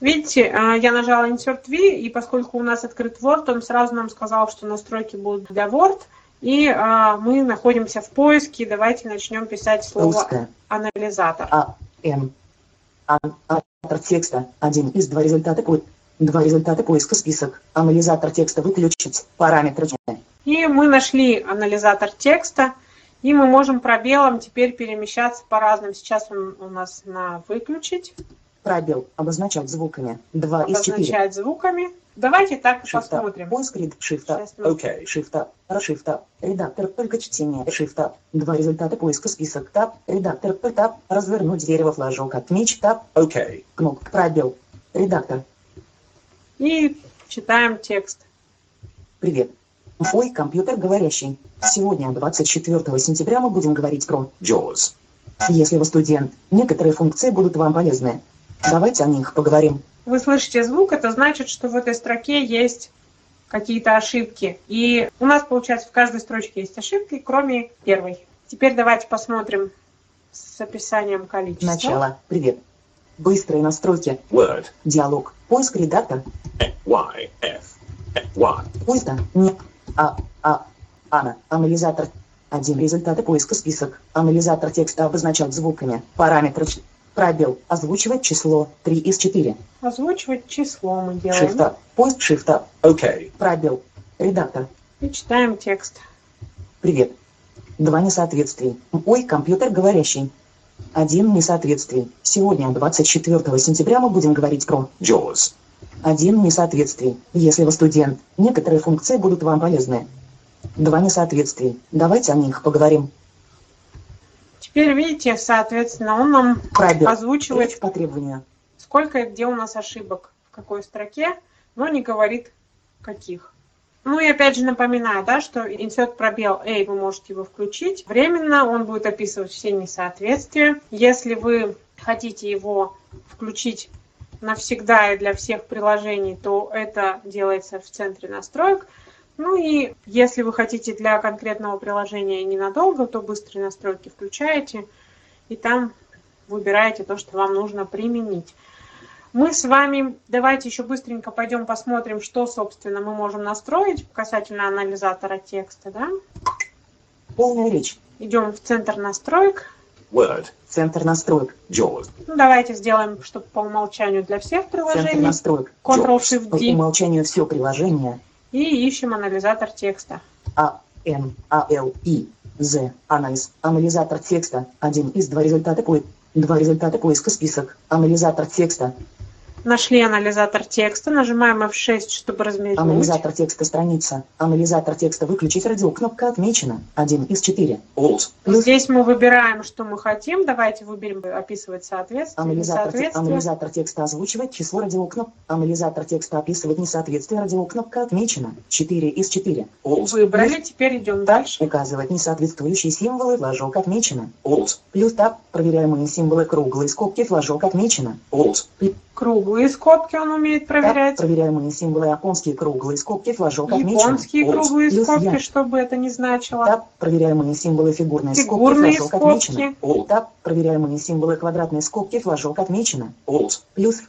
Видите, а, я нажала Insert V, и поскольку у нас открыт Word, он сразу нам сказал, что настройки будут для Word. И а, мы находимся в поиске. Давайте начнем писать слово русская. анализатор. А. Н. А. Автор текста. Один из два результата по... Два результата поиска список. Анализатор текста выключить. Параметры. И мы нашли анализатор текста, и мы можем пробелом теперь перемещаться по разным. Сейчас он у нас на выключить, Пробел. Обозначать звуками. Два из четыре. обозначать звуками. Давайте так и посмотрим. Поиск ред... Шифта. OK. Шифта. Шифта. Редактор только чтение. Шифта. Два результата поиска список. Таб. Редактор. Таб. Развернуть дерево флажок. Отмечь. Таб. OK. Кнопка. Пробел. Редактор. И читаем текст. Привет. Ой, компьютер говорящий. Сегодня, 24 сентября, мы будем говорить про Jaws. Если вы студент, некоторые функции будут вам полезны. Давайте о них поговорим. Вы слышите звук, это значит, что в этой строке есть какие-то ошибки. И у нас, получается, в каждой строчке есть ошибки, кроме первой. Теперь давайте посмотрим с описанием количества. Начало. Привет. Быстрые настройки. Word. Диалог. Поиск редактор. Y. F. Y. Пульта. Не. А. А. Ана. Анализатор. Один результаты поиска список. Анализатор текста обозначать звуками. Параметры. Пробел. Озвучивать число 3 из 4. Озвучивать число мы делаем. Шифта. Поиск шифта. OK. Пробел. Редактор. И читаем текст. Привет. Два несоответствий. Ой, компьютер говорящий. Один несоответствий. Сегодня, 24 сентября, мы будем говорить про Jaws. один несоответствий. Если вы студент, некоторые функции будут вам полезны. Два несоответствий. Давайте о них поговорим. Теперь видите, соответственно, он нам Пробел. озвучивает, Речь по требованию. сколько и где у нас ошибок, в какой строке, но не говорит каких. Ну и опять же напоминаю, да, что insert пробел A вы можете его включить. Временно он будет описывать все несоответствия. Если вы хотите его включить навсегда и для всех приложений, то это делается в центре настроек. Ну и если вы хотите для конкретного приложения ненадолго, то быстрые настройки включаете и там выбираете то, что вам нужно применить. Мы с вами давайте еще быстренько пойдем посмотрим, что, собственно, мы можем настроить касательно анализатора текста. Да? Полная речь. Идем в центр настроек. Word. Центр настроек. Jaws. Ну, давайте сделаем, чтобы по умолчанию для всех Центр приложений. настроек. По Ctrl-Shift-D. умолчанию все приложения. И ищем анализатор текста. А, Н, А, Л, И, З, анализ, анализатор текста, один из два результата по... Два результата поиска список, анализатор текста, Нашли анализатор текста, нажимаем F6, чтобы размерить. Анализатор текста страница. Анализатор текста выключить радио. Кнопка отмечена. 1 из 4. Alt. Плюс Здесь мы выбираем, что мы хотим. Давайте выберем описывать соответствие. анализатор, несоответствие. анализатор текста озвучивать число радиокноп. Анализатор текста описывать несоответствие радиокнопка отмечена. 4 из 4. Alt. Выбрали, теперь идем дальше. Указывать несоответствующие символы. Флажок отмечено. Alt. Плюс таб. Проверяемые символы круглые скобки. Флажок отмечено. Alt. Круглые скобки он умеет проверять. Проверяемые символы. Японские круглые скобки. Флажок отмечено. Японские Alt. круглые Плюс скобки, я. что бы это ни значило. Таб. Проверяемые символы. Фигурные скобки. Фигурные Флажок отмечено. скобки. Alt. Таб. Проверяемые символы. Квадратные скобки. Флажок отмечено. Плюс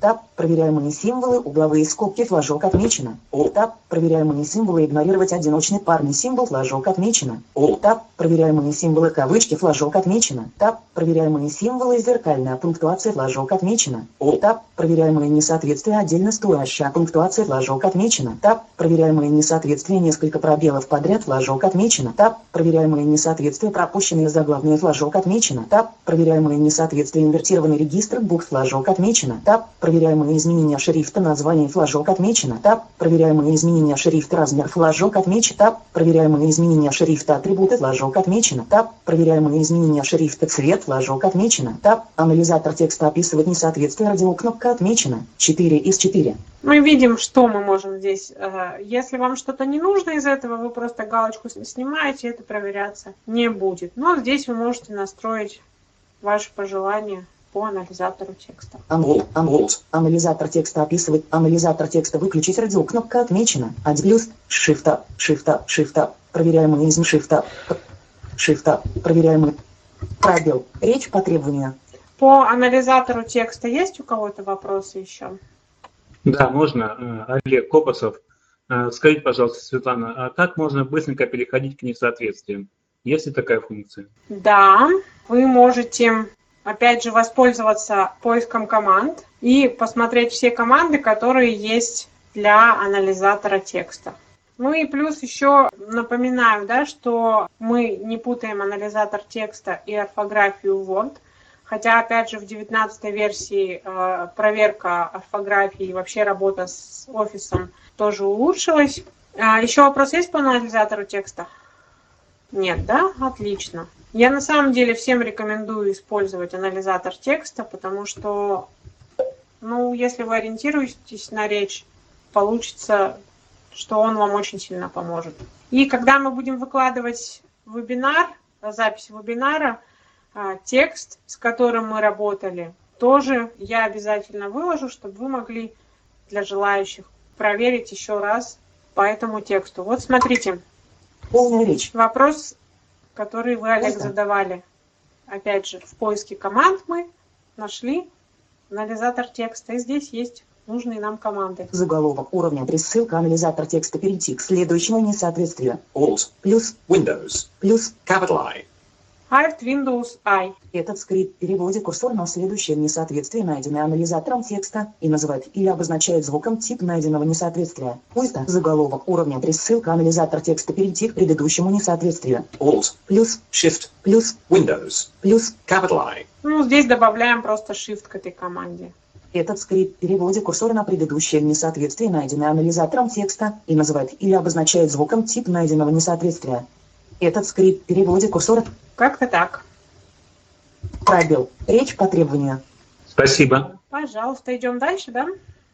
Таб. Проверяемые символы, угловые скобки, флажок отмечено. Таб. Проверяемые символы, игнорировать одиночный парный символ, флажок отмечено. Таб. Проверяемые символы, кавычки, флажок отмечено. Таб. Проверяемые символы, зеркальная пунктуация, флажок отмечено. Таб. Проверяемые несоответствия, отдельно стоящая пунктуация, флажок отмечено. Таб. Проверяемые несоответствия, несколько пробелов подряд, флажок отмечено. Таб. Проверяемые несоответствия, пропущенные заглавные, флажок отмечено. Таб. Проверяемые несоответствия, инвертированный регистр букв, флажок отмечено. Таб. Проверяемые изменения шрифта, название, флажок отмечено. Таб. Проверяемые изменения шрифта, размер, флажок отмечен. Таб. Проверяемые изменения шрифта, атрибуты, флажок отмечено. Таб. Проверяемые изменения шрифта, цвет, флажок отмечено. Таб. Анализатор текста описывать несоответствие, радиокнопка отмечена. 4 из 4. Мы видим, что мы можем здесь. э, Если вам что-то не нужно из этого, вы просто галочку снимаете, это проверяться не будет. Но здесь вы можете настроить ваши пожелания по анализатору текста. Ан- Alt. Анализатор текста описывать. Анализатор текста выключить радиокнопка отмечена. 1 плюс. Шифта. Шифта. Шифта. Проверяемые из шифта. Шифта. Проверяемый. Пробел. Речь по требованию. По анализатору текста есть у кого-то вопросы еще? Да, можно. Э, Олег Копосов. Э, Скажите, пожалуйста, Светлана, а как можно быстренько переходить к несоответствиям? Есть ли такая функция? Да, вы можете, опять же, воспользоваться поиском команд и посмотреть все команды, которые есть для анализатора текста. Ну и плюс еще напоминаю, да, что мы не путаем анализатор текста и орфографию Word. Хотя, опять же, в 19 версии э, проверка орфографии и вообще работа с офисом тоже улучшилась. А, еще вопрос есть по анализатору текста? Нет, да? Отлично. Я на самом деле всем рекомендую использовать анализатор текста, потому что, ну, если вы ориентируетесь на речь, получится, что он вам очень сильно поможет. И когда мы будем выкладывать вебинар, запись вебинара, а, текст, с которым мы работали, тоже я обязательно выложу, чтобы вы могли для желающих проверить еще раз по этому тексту. Вот смотрите, Полная речь. Вопрос, который вы, Олег, Можно? задавали. Опять же, в поиске команд мы нашли анализатор текста, и здесь есть нужные нам команды. Заголовок уровня 3. Ссылка анализатор текста. Перейти к следующему несоответствию. Alt. Плюс. Windows. Плюс. Capital I. Alt Windows I. Этот скрипт переводит курсор на следующее несоответствие, найденное анализатором текста, и называет или обозначает звуком тип найденного несоответствия. Пусто. Заголовок уровня 3. Ссылка анализатор текста. Перейти к предыдущему несоответствию. Alt. Плюс. Shift. Плюс. Windows. Плюс. Capital I. Ну, здесь добавляем просто Shift к этой команде. Этот скрипт переводит курсор на предыдущее несоответствие, найденное анализатором текста, и называет или обозначает звуком тип найденного несоответствия. Этот скрипт переводит курсор Как-то так. пробел. Речь по требованию. Спасибо. Пожалуйста, идем дальше, да?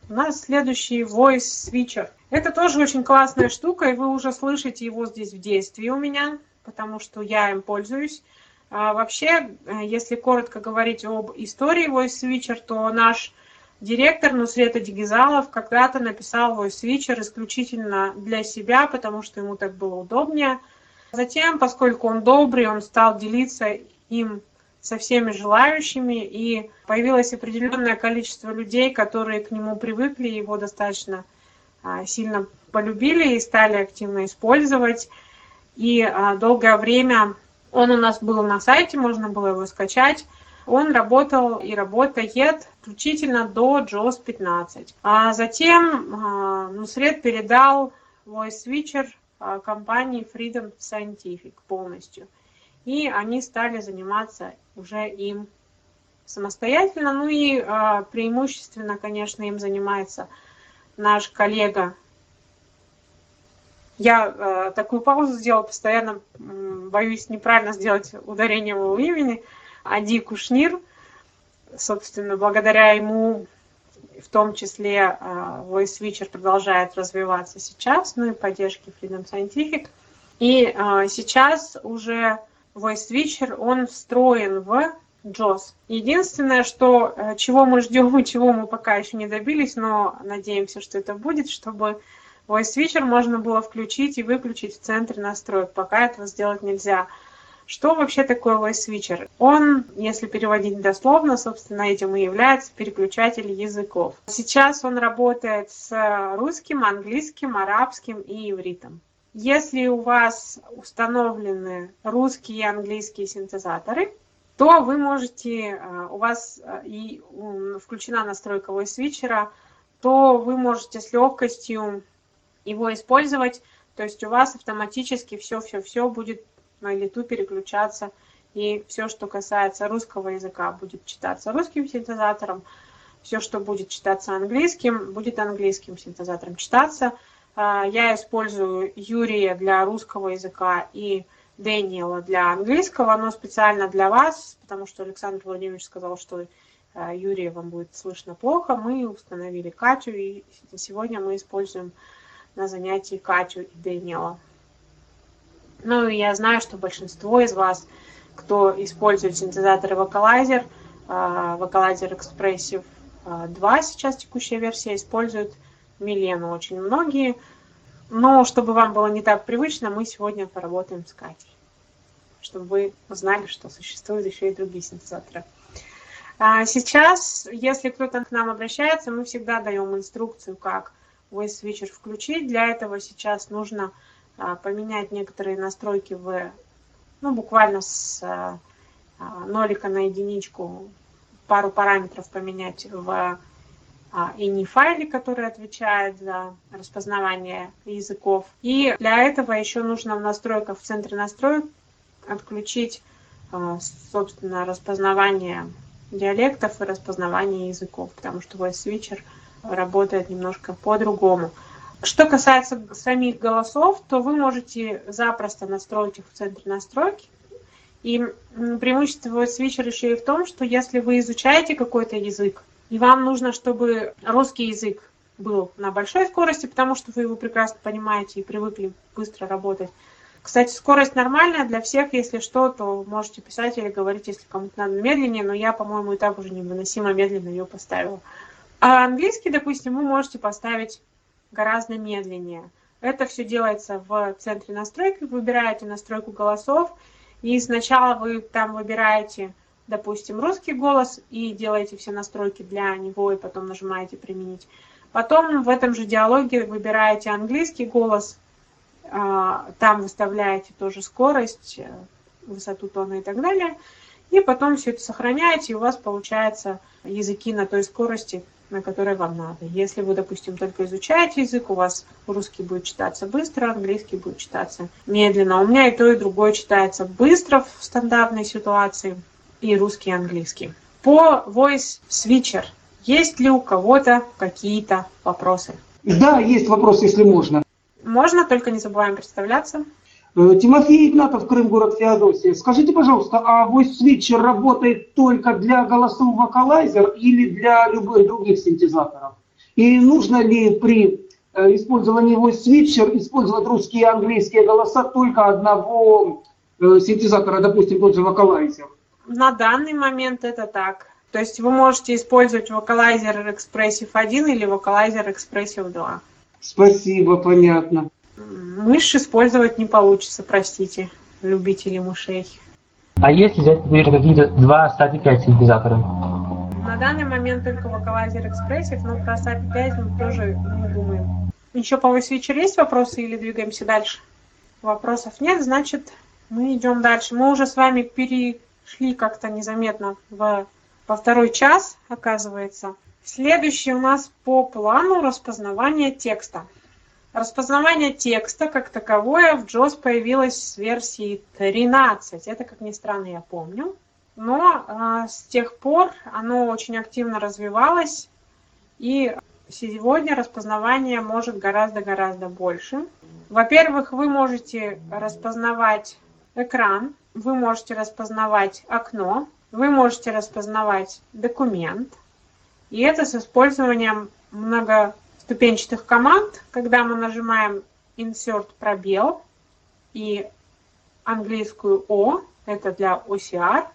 У нас следующий Voice Switcher. Это тоже очень классная штука, и вы уже слышите его здесь в действии у меня, потому что я им пользуюсь. А вообще, э, если коротко говорить об истории Voice Switcher, то наш директор Нусрета Дигизалов когда-то написал Voice Switcher исключительно для себя, потому что ему так было удобнее. Затем, поскольку он добрый, он стал делиться им со всеми желающими, и появилось определенное количество людей, которые к нему привыкли, его достаточно а, сильно полюбили и стали активно использовать. И а, долгое время он у нас был на сайте, можно было его скачать. Он работал и работает исключительно до JOS 15. А затем а, Нусред передал Voice Switcher компании Freedom Scientific полностью. И они стали заниматься уже им самостоятельно. Ну и э, преимущественно, конечно, им занимается наш коллега. Я э, такую паузу сделала, постоянно боюсь неправильно сделать ударение в его имени. Ади Кушнир. Собственно, благодаря ему в том числе э, Voice Switcher продолжает развиваться сейчас, ну и поддержки Freedom Scientific. И э, сейчас уже Voice Switcher, он встроен в JOS. Единственное, что, э, чего мы ждем и чего мы пока еще не добились, но надеемся, что это будет, чтобы Voice Switcher можно было включить и выключить в центре настроек. Пока этого сделать нельзя. Что вообще такое voice switcher? Он, если переводить дословно, собственно, этим и является переключатель языков. Сейчас он работает с русским, английским, арабским и ивритом. Если у вас установлены русские и английские синтезаторы, то вы можете, э, у вас э, и включена настройка voice switcher, то вы можете с легкостью его использовать, то есть у вас автоматически все-все-все будет на лету переключаться, и все, что касается русского языка, будет читаться русским синтезатором, все, что будет читаться английским, будет английским синтезатором читаться. А, я использую Юрия для русского языка и Дэниела для английского, но специально для вас, потому что Александр Владимирович сказал, что а, Юрия вам будет слышно плохо, мы установили Катю, и сегодня мы используем на занятии Катю и Дэниела. Ну, я знаю, что большинство из вас, кто использует синтезаторы Vocalizer, а, Vocalizer Expressive 2, а, сейчас текущая версия, используют Милену очень многие. Но чтобы вам было не так привычно, мы сегодня поработаем с Катей, чтобы вы узнали, что существуют еще и другие синтезаторы. А, сейчас, если кто-то к нам обращается, мы всегда даем инструкцию, как voice switcher включить. Для этого сейчас нужно а, поменять некоторые настройки в, ну, буквально с а, а, нолика на единичку, пару параметров поменять в ini файле, который отвечает за распознавание языков. И для этого еще нужно в настройках, в центре настроек отключить, собственно, распознавание диалектов и распознавание языков, потому что voice switcher работает немножко по-другому. Что касается самих голосов, то вы можете запросто настроить их в центре настройки. И преимущество свитчера еще и в том, что если вы изучаете какой-то язык, и вам нужно, чтобы русский язык был на большой скорости, потому что вы его прекрасно понимаете и привыкли быстро работать. Кстати, скорость нормальная для всех, если что, то можете писать или говорить, если кому-то надо медленнее, но я, по-моему, и так уже невыносимо медленно ее поставила. А английский, допустим, вы можете поставить гораздо медленнее. Это все делается в центре настройки. Выбираете настройку голосов. И сначала вы там выбираете, допустим, русский голос и делаете все настройки для него, и потом нажимаете «Применить». Потом в этом же диалоге выбираете английский голос, а, там выставляете тоже скорость, э, высоту тона и так далее. И потом все это сохраняете, и у вас получается языки на той скорости, на которой вам надо. Если вы, допустим, только изучаете язык, у вас русский будет читаться быстро, английский будет читаться медленно. У меня и то, и другое читается быстро в стандартной ситуации, и русский, и английский. По Voice Switcher есть ли у кого-то какие-то вопросы? Да, есть вопрос, если можно. Можно, только не забываем представляться. Э, Тимофей Игнатов, Крым, город Феодосия. Скажите, пожалуйста, а Voice Switcher работает только для голосов вокалайзер или для любых других синтезаторов? И нужно ли при э, использовании Voice Switcher использовать русские и английские голоса только одного э, синтезатора, допустим, тот же вокалайзер? На данный момент это так. То есть вы можете использовать вокалайзер Expressive 1 или вокалайзер Expressive 2. Спасибо, понятно. Мышь использовать не получится, простите, любители мышей. А если взять, например, какие-то два SAPI 5 синтезатора? На данный момент только Vocalizer Expressive, но про SAPI 5 мы тоже не думаем. Еще по VoiceWitcher есть вопросы или двигаемся дальше? Вопросов нет, значит мы идем дальше. Мы уже с вами перешли как-то незаметно в, во второй час, оказывается. Следующий у нас по плану распознавание текста. Распознавание текста как таковое в JOS появилось с версии 13. Это, как ни странно, я помню. но а, с тех пор оно очень активно развивалось, и сегодня распознавание может гораздо-гораздо больше. Во-первых, вы можете распознавать экран, вы можете распознавать окно, вы можете распознавать документ. И это с использованием многоступенчатых команд, когда мы нажимаем Insert пробел и английскую O, это для OCR,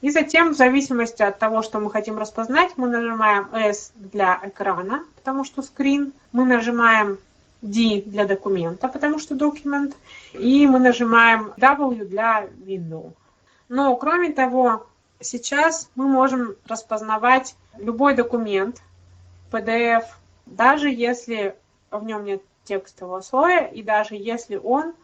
и затем, в зависимости от того, что мы хотим распознать, мы нажимаем S для экрана, потому что screen, мы нажимаем D для документа, потому что document, и мы нажимаем W для window. Но, кроме того, сейчас мы можем распознавать любой документ, PDF, даже если в нем нет текстового слоя, и даже если он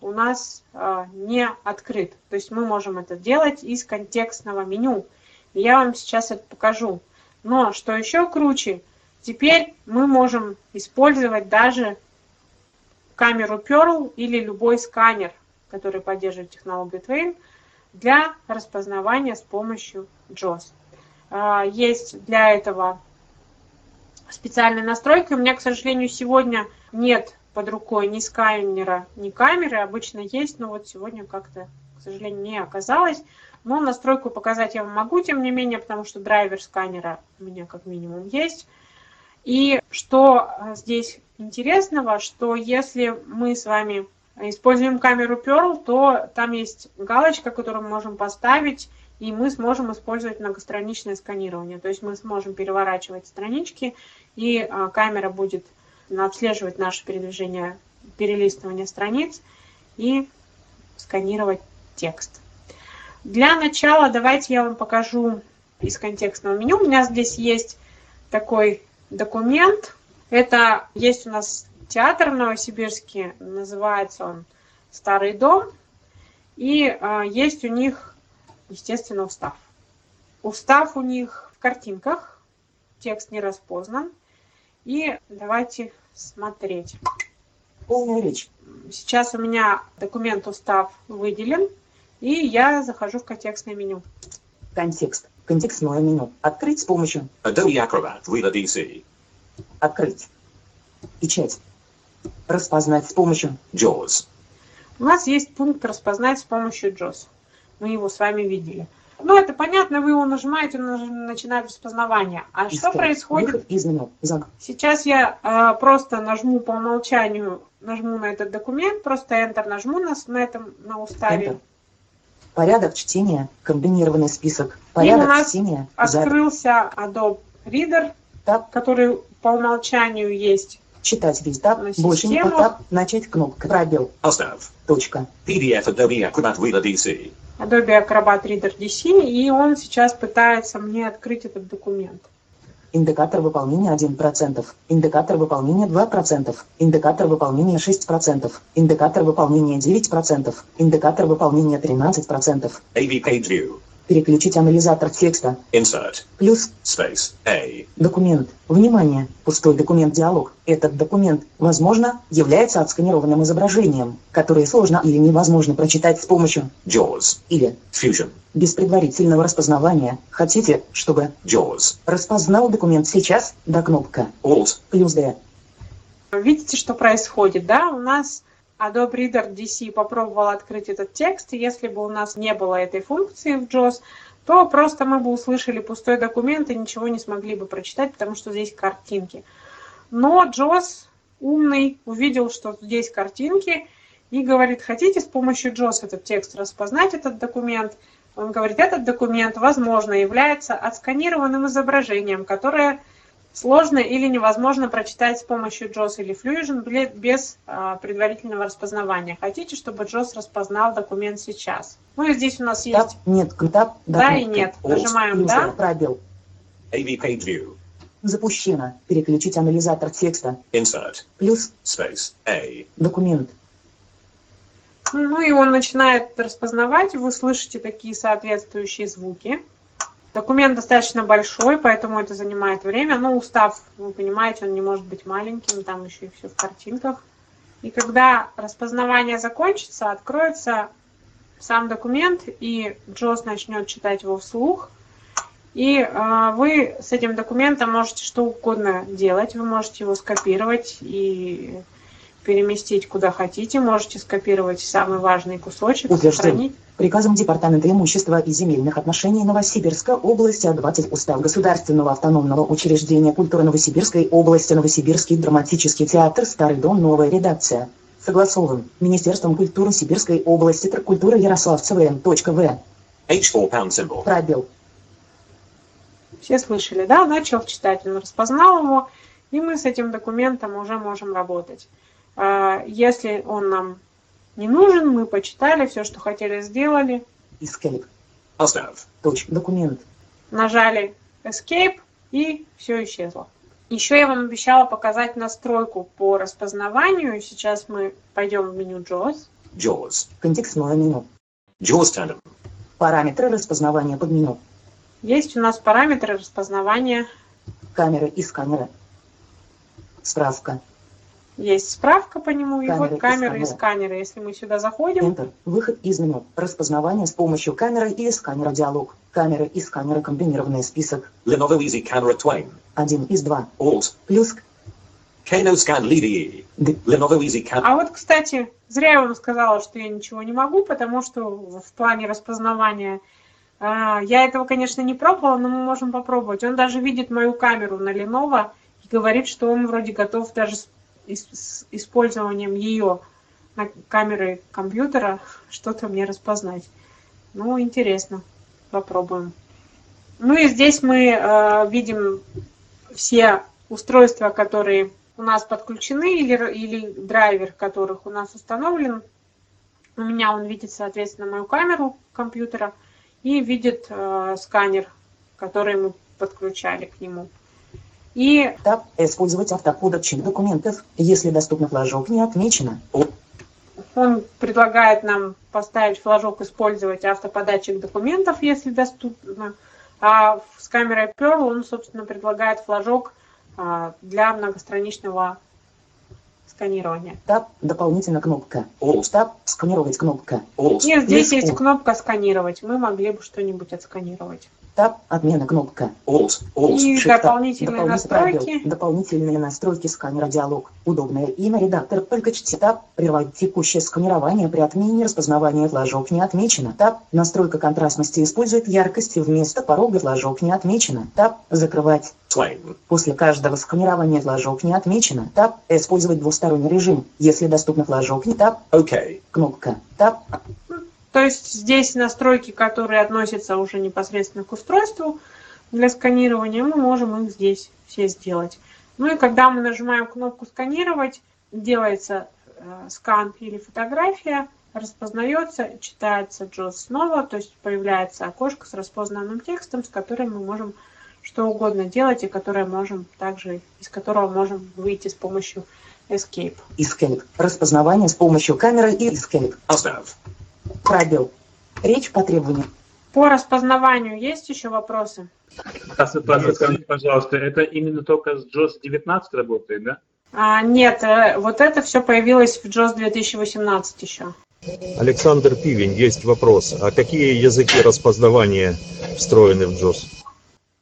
у нас э, не открыт. То есть мы можем это делать из контекстного меню. Я вам сейчас это покажу. Но что еще круче, теперь мы можем использовать даже камеру Pearl или любой сканер, который поддерживает технологию Twain, для распознавания с помощью JOS. Э, есть для этого специальная настройка. У меня, к сожалению, сегодня нет под рукой ни сканера, ни камеры. Обычно есть, но вот сегодня как-то, к сожалению, не оказалось. Но настройку показать я вам могу, тем не менее, потому что драйвер сканера у меня как минимум есть. И что э, здесь интересного, что если мы с вами используем камеру Pearl, то там есть галочка, которую мы можем поставить, и мы сможем использовать многостраничное сканирование. То есть мы сможем переворачивать странички, и э, камера будет отслеживать наше передвижение, перелистывание страниц и сканировать текст. Для начала давайте я вам покажу из контекстного меню. У меня здесь есть такой документ. Это есть у нас театр в Новосибирске, называется он «Старый дом». И э, есть у них, естественно, устав. Устав у них в картинках, текст не распознан. И давайте смотреть. Полная речь. Сейчас у меня документ устав выделен, и я захожу в контекстное меню. Контекст. Контекстное меню. Открыть с помощью. Adobe Acrobat Reader DC. Открыть. Печать. Распознать с помощью. JAWS. У нас есть пункт распознать с помощью JAWS. Мы его с вами видели. Ну, это понятно, вы его нажимаете, он начинает распознавание. А Искать. что происходит? Выход из меню. Заг. Сейчас я э, просто нажму по умолчанию, нажму на этот документ, просто Enter нажму на, на этом, на уставе. Enter. Порядок чтения. Комбинированный список. И у Порядок нас чтения. Открылся Adobe Reader, Таб. который по умолчанию есть. Читать весь таб. На Больше не систему. по таб. Начать кнопка. Пробел. Устав. Точка. PDF Adobe Acrobat Reader DC. Adobe Acrobat Reader DC, и он сейчас пытается мне открыть этот документ. Индикатор выполнения 1%. Индикатор выполнения 2%. Индикатор выполнения 6%. Индикатор выполнения 9%. Индикатор выполнения 13%. AV Page View. Переключить анализатор текста. Insert. Плюс Space. A. документ. Внимание! Пустой документ диалог. Этот документ, возможно, является отсканированным изображением, которое сложно или невозможно прочитать с помощью JAWS. или Fusion. без предварительного распознавания. Хотите, чтобы JAWS. распознал документ сейчас? Да кнопка. Alt. Плюс D. Видите, что происходит, да? У нас Adobe Reader DC попробовал открыть этот текст, если бы у нас не было этой функции в JAWS, то просто мы бы услышали пустой документ и ничего не смогли бы прочитать, потому что здесь картинки. Но JAWS умный увидел, что здесь картинки, и говорит, хотите с помощью JAWS этот текст распознать, этот документ? Он говорит, этот документ, возможно, является отсканированным изображением, которое сложно или невозможно прочитать с помощью JAWS или Fusion бле- без а, предварительного распознавания. Хотите, чтобы JAWS распознал документ сейчас? Ну и здесь у нас Таб. есть Нет. Таб. да и кнопка. нет. Нажимаем да. Пробел. AV Page View. Запущено. Переключить анализатор текста. Insert. Плюс Space. A. документ. Ну и он начинает распознавать, вы слышите такие соответствующие звуки. Документ достаточно большой, поэтому это занимает время. Но устав, вы понимаете, он не может быть маленьким, там еще и все в картинках. И когда распознавание закончится, откроется сам документ, и Джос начнет читать его вслух. И э, вы с этим документом можете что угодно делать. Вы можете его скопировать и переместить куда хотите. Можете скопировать самый важный кусочек, Утвержден. сохранить. Приказом Департамента имущества и земельных отношений Новосибирской области от 20 Устав Государственного автономного учреждения культуры Новосибирской области Новосибирский драматический театр Старый дом Новая редакция. Согласован Министерством культуры Сибирской области. H4 pound symbol. Пробел. Все слышали, да? Начал читать, он распознал его, и мы с этим документом уже можем работать. А, Если он нам не нужен, мы почитали все, что хотели, сделали, Escape. Остав. Точ. Документ. нажали Escape, и все исчезло. Еще я вам обещала показать настройку по распознаванию. Сейчас мы пойдем в меню JAWS. Jaws. Контекстное меню. Jaws tandem. Параметры распознавания под меню. Есть у нас параметры распознавания. Камеры и сканеры. Справка. Есть справка по нему, и Камеры вот и камеры и сканеры. сканеры. Если мы сюда заходим, Enter. Выход из меню. Распознавание с помощью камеры и сканера диалог. Камеры и сканеры комбинированный список. Lenovo Easy Camera Twain. Один из два. Alt. Плюс Kano Scan. Д. Lenovo Easy Camera. А вот, кстати, зря я вам сказала, что я ничего не могу, потому что в плане распознавания а, я этого, конечно, не пробовала, но мы можем попробовать. Он даже видит мою камеру на Lenovo и говорит, что он вроде готов даже с, ис- с использованием ее на камеры компьютера что-то мне распознать. Ну, интересно. Попробуем. Ну и здесь мы э, видим все устройства, которые у нас подключены, или, или драйвер, которых у нас установлен. У меня он видит, соответственно, мою камеру компьютера и видит э, сканер, который мы подключали к нему. И Таб. Использовать автоподачи документов. Если доступно флажок не отмечено. он предлагает нам поставить флажок «Использовать автоподатчик документов», если доступно. А с камерой Pearl он, собственно, предлагает флажок а, для многостраничного сканирования. Таб. Дополнительно кнопка. Alt. Таб. Сканировать кнопка. Alt. И здесь есть кнопка «Сканировать». Мы могли бы что-нибудь отсканировать. Таб. Отмена кнопка. Alt. Alt. И Шифта. дополнительные Дополнительный настройки. пробел. Дополнительные настройки сканера диалог. Удобное имя редактор. Только чти таб. Прервать текущее сканирование при отмене распознавания флажок не отмечено. Таб. Настройка контрастности использует яркости вместо порога флажок не отмечено. Таб. Закрывать. Twain. После каждого сканирования флажок не отмечено. Таб. Использовать двусторонний режим. Если доступно флажок не таб. OK. Кнопка. Таб. То есть здесь настройки, которые относятся уже непосредственно к устройству для сканирования, мы можем их здесь все сделать. Ну и когда мы нажимаем кнопку «Сканировать», делается э, скан или фотография, распознается, читается JAWS снова, то есть появляется окошко с распознанным текстом, с которым мы можем что угодно делать и которое можем также, из которого можем выйти с помощью Escape. Escape. Распознавание с помощью камеры и Escape. Остав. Пробел. Речь по требованию. По распознаванию есть еще вопросы? Стас, скажите, пожалуйста, это именно только с JOS 19 работает, да? А, нет, э, вот это все появилось в JOS 2018 еще. Александр Пивень, есть вопрос. А какие языки распознавания встроены в JOS?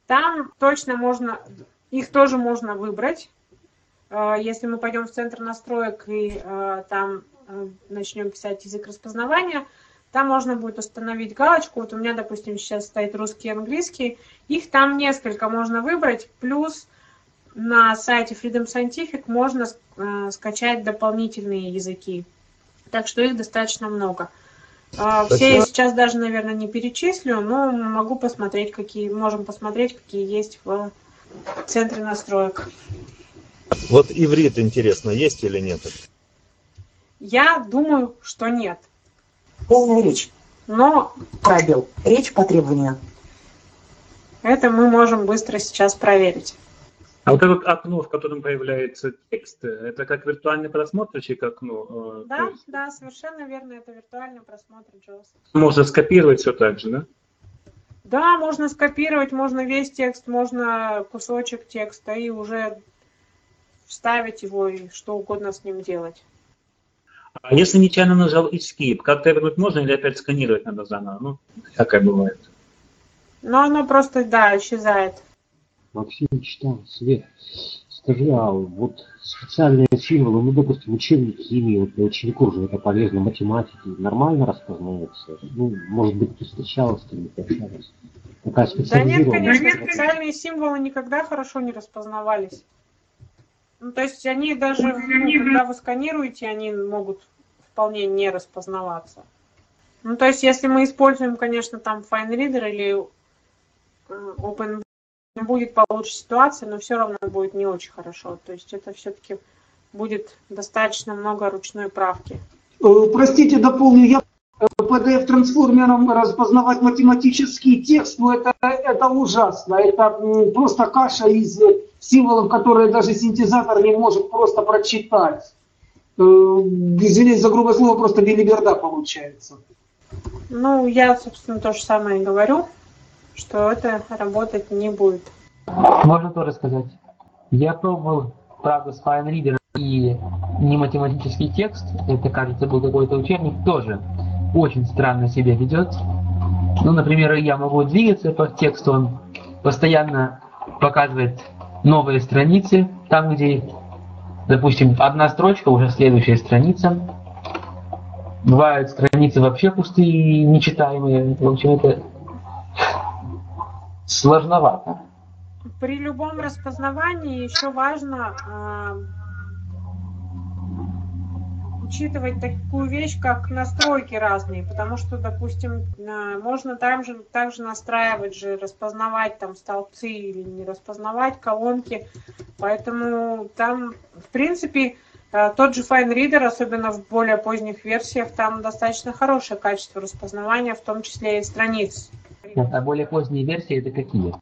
Там точно можно, их тоже можно выбрать. Э, Если мы пойдем в центр настроек и э, там начнем писать язык распознавания, там можно будет установить галочку. Вот у меня, допустим, сейчас стоит русский и английский. Их там несколько можно выбрать. Плюс на сайте Freedom Scientific можно э, скачать дополнительные языки. Так что их достаточно много. А, Все я сейчас даже, наверное, не перечислю, но могу посмотреть, какие, можем посмотреть, какие есть в центре настроек. Вот иврит, интересно, есть или нет? Я думаю, что нет. Полная речь. Но Пробел. Речь по требованию. это мы можем быстро сейчас проверить. А вот это вот окно, в котором появляется текст, это как виртуальный просмотрщик окно? э, Да, есть да, совершенно верно, это виртуальный просмотр JAWS. Можно скопировать все так же, да? Да, можно скопировать, можно весь текст, можно кусочек текста и уже вставить его и что угодно с ним делать. А если нечаянно нажал Escape, как-то вернуть можно или опять сканировать надо заново? Ну, всякое бывает. Но оно просто, да, исчезает. Максим читал, Свет, скажи, а вот специальные символы, ну, допустим, учебник химии, вот для учеников же это полезно, математики, нормально распознается? Ну, может быть, ты встречалась, ты не общалась? Такая Да нет, специализированная. конечно, специальные символы никогда хорошо не распознавались. Ну, то есть они даже, ну, когда вы сканируете, они могут вполне не распознаваться. Ну, то есть если мы используем, конечно, там FineReader или э, Open будет получше ситуация, но все равно будет не очень хорошо. То есть это все-таки будет достаточно много ручной правки. Э, Простите, дополню, я PDF-трансформером распознавать математический текст, ну это, это ужасно. Это просто каша из символов, которые даже синтезатор не может просто прочитать. Э, Извиняюсь за грубое слово, просто белиберда получается. Ну, я, собственно, то же самое и говорю, что это работать не будет. Можно тоже сказать. Я пробовал, правда, с FineReader и не математический текст, это, кажется, был какой-то учебник, тоже очень странно себя ведет. Ну, например, я могу двигаться по тексту, он постоянно показывает новые страницы, там, где, допустим, одна строчка, уже следующая страница. Бывают страницы вообще пустые, нечитаемые. В общем, это сложновато. При любом распознавании еще важно а, учитывать такую вещь, как настройки разные, потому что, допустим, можно также, также настраивать же, распознавать там столбцы или не распознавать колонки, поэтому там, в принципе, а, тот же FineReader, особенно в более поздних версиях, там достаточно хорошее качество распознавания, в том числе и страниц. А более поздние версии это какие?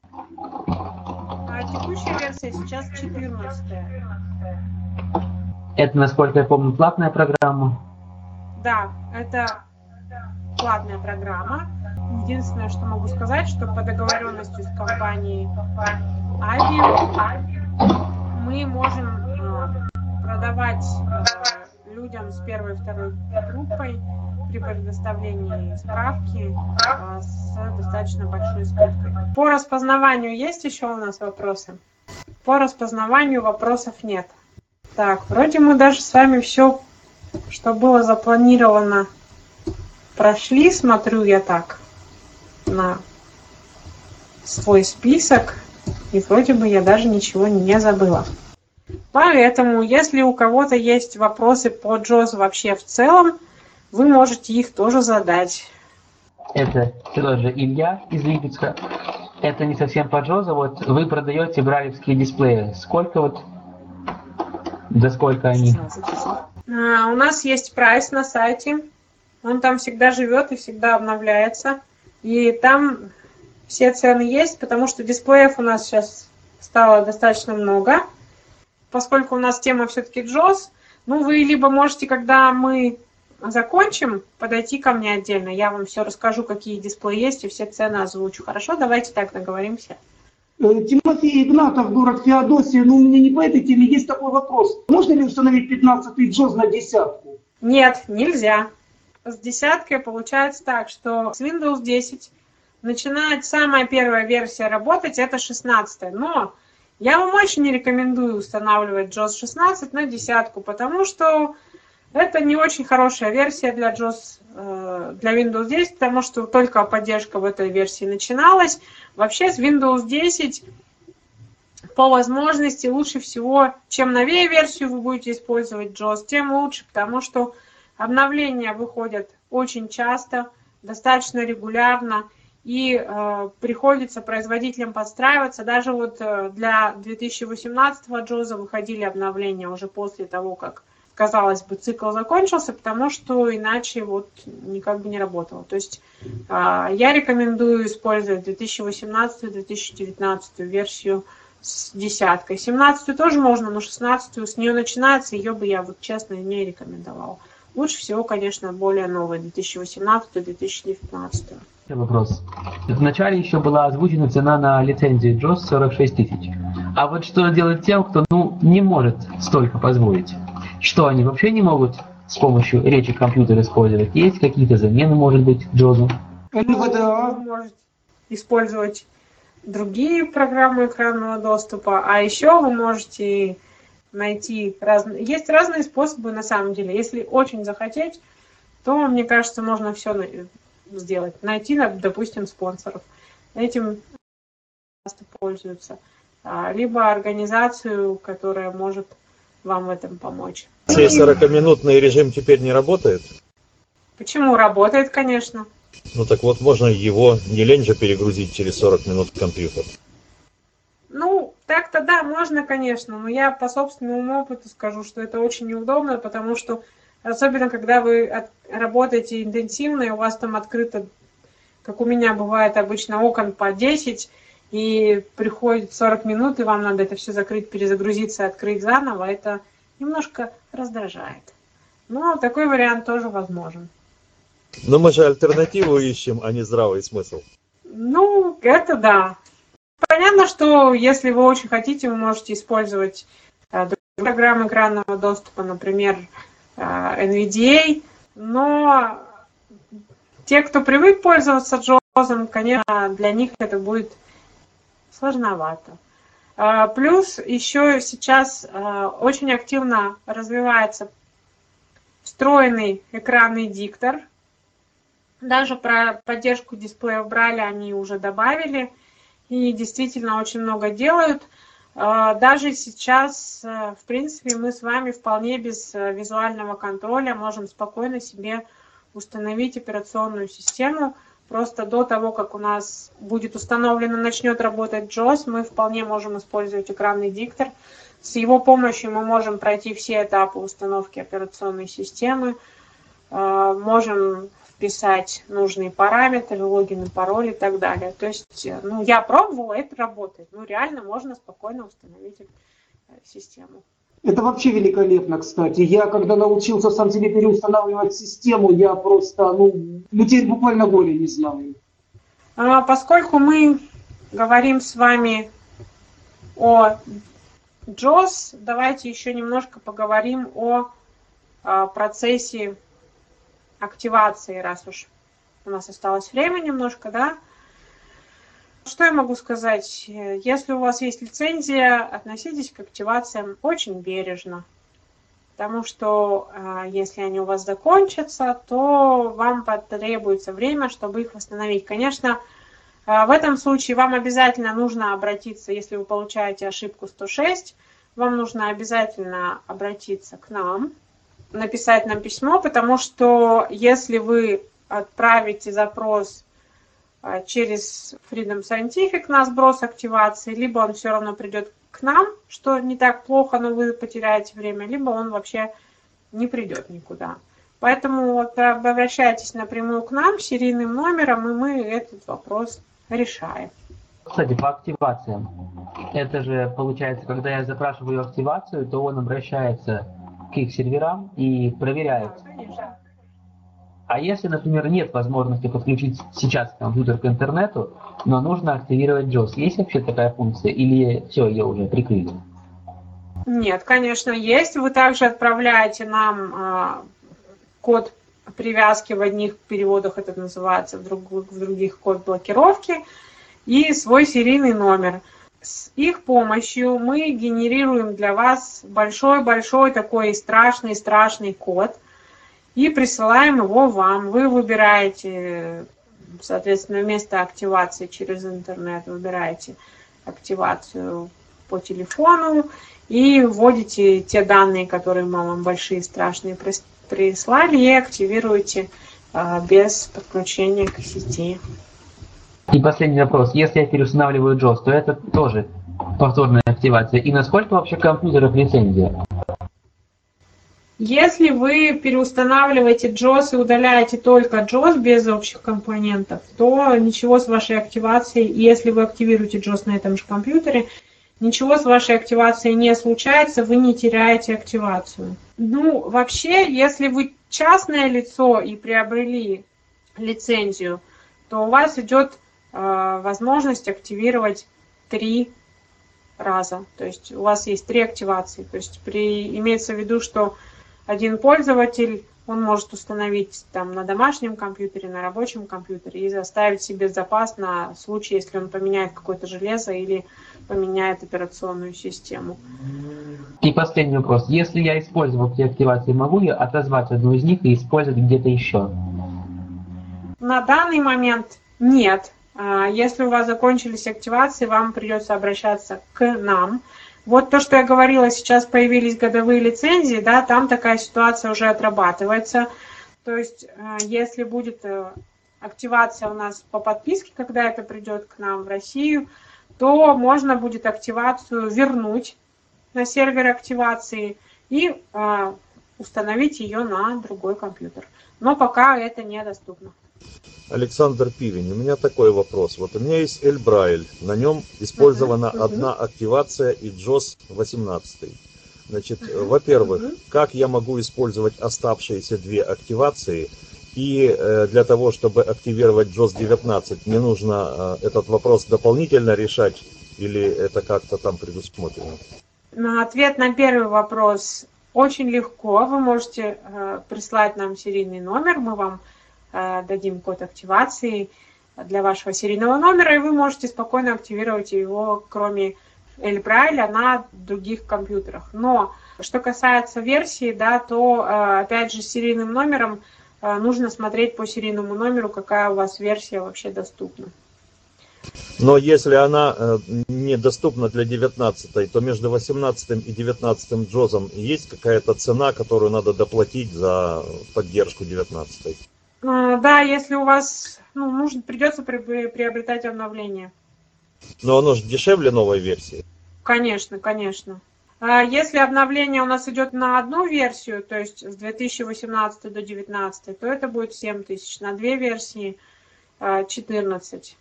А текущая версия сейчас 14 Это, насколько я помню, платная программа. Да, это платная программа. Единственное, что могу сказать, что по договоренности с компанией Avio мы можем э, продавать э, людям с первой и второй группой при предоставлении справки э, с достаточно большой скидкой. По распознаванию есть еще у нас вопросы? По распознаванию вопросов нет. Так, вроде мы даже с вами все, что было запланировано, прошли, смотрю я так на свой список, и вроде бы я даже ничего не забыла. Поэтому, если у кого-то есть вопросы по Джоз вообще в целом, вы можете их тоже задать. Это тоже Илья из Липецка. Это не совсем по Джоза. Вот вы продаете брайлевские дисплеи. Сколько вот? За сколько они? А, У нас есть прайс на сайте. Он там всегда живет и всегда обновляется. И там все цены есть, потому что дисплеев у нас сейчас стало достаточно много. Поскольку у нас тема все-таки JOS, ну вы либо можете, когда мы закончим, подойти ко мне отдельно. Я вам все расскажу, какие дисплеи есть, и все цены озвучу. Хорошо? Давайте так договоримся. Э, Тимофей Игнатов, город Феодосия. Ну, у меня не по этой теме есть такой вопрос. Можно ли установить 15-й джоз на десятку? Нет, нельзя. С десяткой получается так, что с Windows 10 начинает самая первая версия работать, это 16 Но я вам очень не рекомендую устанавливать JOS 16 на десятку, потому что это не очень хорошая версия для JOS, э, для Windows 10, потому что только поддержка в этой версии начиналась. Вообще с Windows 10 по возможности лучше всего, чем новее версию вы будете использовать JOS, тем лучше, потому что обновления выходят очень часто, достаточно регулярно, и э, приходится производителям подстраиваться. Даже вот э, для 2018 JOS выходили обновления уже после того, как, казалось бы, цикл закончился, потому что иначе вот никак бы не работало. То есть э, я рекомендую использовать 2018-2019 версию с десяткой. 17 тоже можно, но 16 с нее начинается, ее бы я вот честно не рекомендовала. Лучше всего, конечно, более новые, 2018-2019. Вопрос. Вначале еще была озвучена цена на лицензию JOS 46 тысяч. А вот что делать тем, кто ну, не может столько позволить? Что, они вообще не могут с помощью речи компьютера использовать? Есть какие-то замены, может быть, Джозу? НВДА. Вы можете использовать другие программы экранного доступа, а еще вы можете найти разные... Есть разные способы на самом деле. Если очень захотеть, то, мне кажется, можно все сделать. Найти, допустим, спонсоров. Этим часто пользуются. А, либо организацию, которая может вам в этом помочь. Сей 40-минутный режим теперь не работает? Почему? Работает, конечно. Ну так вот, можно его, не лень же перегрузить через 40 минут в компьютер. Ну, так-то да, можно, конечно, но я по собственному опыту скажу, что это очень неудобно, потому что, особенно когда вы от, работаете интенсивно, и у вас там открыто, как у меня бывает обычно, окон по 10, и приходит 40 минут, и вам надо это все закрыть, перезагрузиться, открыть заново, это немножко раздражает. Но такой вариант тоже возможен. Но мы же альтернативу ищем, а не здравый смысл. Ну, это да. Понятно, что если вы очень хотите, вы можете использовать э, программы экранного доступа, например, э, NVDA, но те, кто привык пользоваться JAWS, конечно, для них это будет сложновато. Э, плюс еще сейчас э, очень активно развивается встроенный экранный диктор – даже про поддержку дисплеев Брайля они уже добавили и действительно очень много делают. А, даже сейчас, в принципе, мы с вами вполне без визуального контроля можем спокойно себе установить операционную систему. Просто до того, как у нас будет установлено, начнет работать JOS, мы вполне можем использовать экранный диктор. С его помощью мы можем пройти все этапы установки операционной системы, а, можем вписать нужные параметры, логин пароль и так далее. То есть, ну, я пробовала, это работает. Ну, реально можно спокойно установить э, систему. Это вообще великолепно, кстати. Я когда научился сам себе переустанавливать систему, я просто, ну, людей буквально горе не знаю. А, поскольку мы говорим с вами о JOS, давайте еще немножко поговорим о, о процессе активации, раз уж у нас осталось время немножко, да. Что я могу сказать? Если у вас есть лицензия, относитесь к активациям очень бережно. Потому что а, если они у вас закончатся, то вам потребуется время, чтобы их восстановить. Конечно, а, в этом случае вам обязательно нужно обратиться, если вы получаете ошибку 106, вам нужно обязательно обратиться к нам, написать нам письмо, потому что если вы отправите запрос через Freedom Scientific на сброс активации, либо он все равно придет к нам, что не так плохо, но вы потеряете время, либо он вообще не придет никуда. Поэтому вот обращайтесь напрямую к нам серийным номером, и мы этот вопрос решаем. Кстати, по активациям. Это же получается, когда я запрашиваю активацию, то он обращается к их серверам и проверяют. А если, например, нет возможности подключить сейчас компьютер к интернету, но нужно активировать JOS, есть вообще такая функция или все, ее уже прикрыли? Нет, конечно, есть. Вы также отправляете нам э, код привязки в одних переводах, это называется, в, друг, в других код блокировки, и свой серийный номер. С их помощью мы генерируем для вас большой-большой такой страшный-страшный код и присылаем его вам. Вы выбираете, соответственно, вместо активации через интернет выбираете активацию по телефону и вводите те данные, которые мы вам большие страшные прислали, и активируете а, без подключения к сети. И последний вопрос. Если я переустанавливаю JOS, то это тоже повторная активация. И насколько вообще компьютеров лицензия? Если вы переустанавливаете JOS и удаляете только JOS без общих компонентов, то ничего с вашей активацией, если вы активируете JOS на этом же компьютере, ничего с вашей активацией не случается, вы не теряете активацию. Ну, вообще, если вы частное лицо и приобрели лицензию, то у вас идет Э, возможность активировать три раза. То есть у вас есть три активации. То есть при, имеется в виду, что один пользователь, он может установить там на домашнем компьютере, на рабочем компьютере и заставить себе запас на случай, если он поменяет какое-то железо или поменяет операционную систему. И последний вопрос. Если я использовал при активации, могу я отозвать одну из них и использовать где-то еще? На данный момент нет. А, Если у вас закончились активации, вам придется обращаться к нам. Вот то, что я говорила, сейчас появились годовые лицензии, да, там такая ситуация уже отрабатывается. То есть, э, если будет э, активация у нас по подписке, когда это придет к нам в Россию, то можно будет активацию вернуть на сервер активации и э, установить ее на другой компьютер. Но пока это недоступно. Александр Пивень, у меня такой вопрос. Вот у меня есть Эльбрайль, на нем использована мгм. одна активация и JOS 18. Значит, э, во-первых, как я могу использовать оставшиеся две активации? И э, для того, чтобы активировать JOS 19, мне нужно э, этот вопрос дополнительно решать или это как-то там предусмотрено? На ответ на первый вопрос очень легко. Вы можете э, прислать нам серийный номер, мы вам дадим код активации для вашего серийного номера, и вы можете спокойно активировать его, кроме Эльбрайля, на других компьютерах. Но что касается версии, да, то э, опять же с серийным номером э, нужно смотреть по серийному номеру, какая у вас версия вообще доступна. Но если она э, недоступна для 19, то между 18 и 19 джозом есть какая-то цена, которую надо доплатить за поддержку 19? Э, Да, если у вас ну, нужно, придется при- приобретать обновление. Но оно же дешевле новой версии. Конечно, конечно. А Если обновление у нас идет на одну версию, то есть с 2018 до 2019, то это будет 7 тысяч. На две версии а, 14.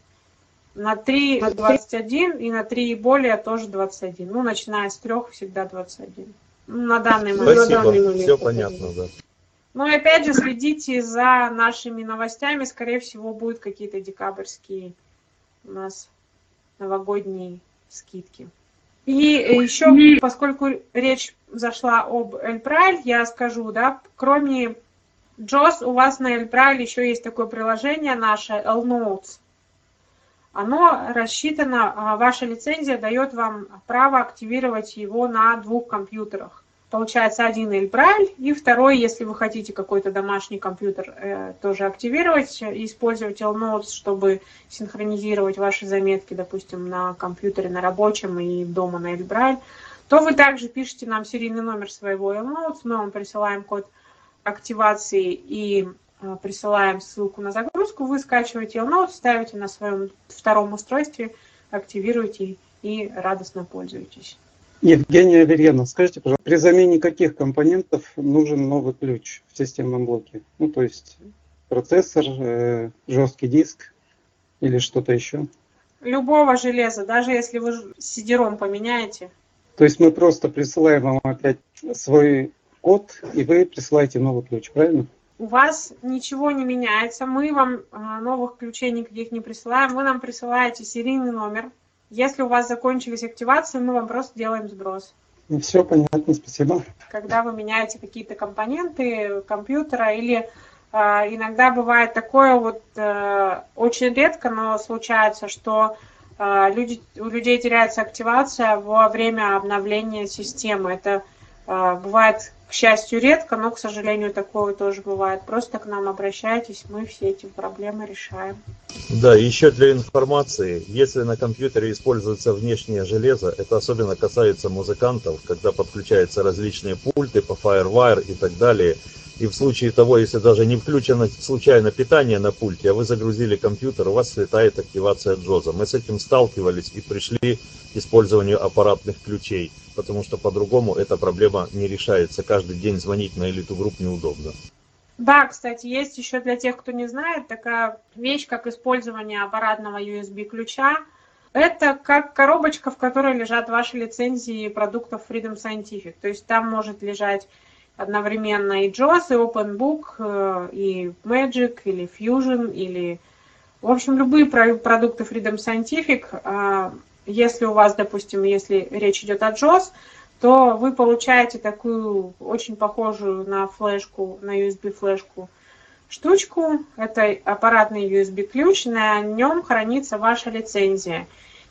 На 3 21 и на 3 и более тоже 21. Ну, начиная с 3 всегда 21. Ну, На данный момент. Спасибо, все понятно, да. Ну и опять же следите за нашими новостями. Скорее всего, будут какие-то декабрьские у нас новогодние скидки. И еще, поскольку речь зашла об Эльпраль, я скажу, да, кроме JOS, у вас на Эльпраль еще есть такое приложение наше, L-Notes. Оно рассчитано, а, ваша лицензия дает вам право активировать его на двух компьютерах. Получается один Эльбрайль и второй, если вы хотите какой-то домашний компьютер э, тоже активировать, э, использовать L-Notes, чтобы синхронизировать ваши заметки, допустим, на компьютере, на рабочем и дома на Эльбрайль, то вы также пишете нам серийный номер своего L-Notes, мы вам присылаем код активации и э, присылаем ссылку на загрузку, вы скачиваете L-Notes, ставите на своем втором устройстве, активируете и радостно пользуетесь. Евгения Аверьяна, скажите, пожалуйста, при замене каких компонентов нужен новый ключ в системном блоке? Ну, то есть процессор, э, жесткий диск или что-то еще? Любого железа, даже если вы сидером поменяете. То есть мы просто присылаем вам опять свой код, и вы присылаете новый ключ, правильно? У вас ничего не меняется, мы вам а, новых ключей никаких не присылаем, вы нам присылаете серийный номер. Если у вас закончились активации, мы вам просто делаем сброс. Ну, все понятно, спасибо. Когда вы меняете какие-то компоненты компьютера или а, иногда бывает такое вот э, очень редко, но случается, что а, люди, у людей теряется активация во время обновления системы. Это а, бывает, к счастью, редко, но, к сожалению, такое тоже бывает. Просто к нам обращайтесь, мы все эти проблемы решаем. Да, еще для информации, если на компьютере используется внешнее железо, это особенно касается музыкантов, когда подключаются различные пульты по FireWire и так далее. И в случае того, если даже не включено случайно питание на пульте, а вы загрузили компьютер, у вас слетает активация джоза. Мы с этим сталкивались и пришли к использованию аппаратных ключей, потому что по-другому эта проблема не решается. Каждый день звонить на элиту групп неудобно. Да, кстати, есть еще для тех, кто не знает, такая вещь, как использование аппаратного USB-ключа. Это как коробочка, в которой лежат ваши лицензии продуктов Freedom Scientific. То есть там может лежать одновременно и JOS, и OpenBook, э, и Magic, или Fusion, или... В общем, любые про- продукты Freedom Scientific. Если у вас, допустим, если речь идет о JOS, то вы получаете такую очень похожую на флешку, на USB флешку штучку. Это аппаратный USB ключ, на нем хранится ваша лицензия.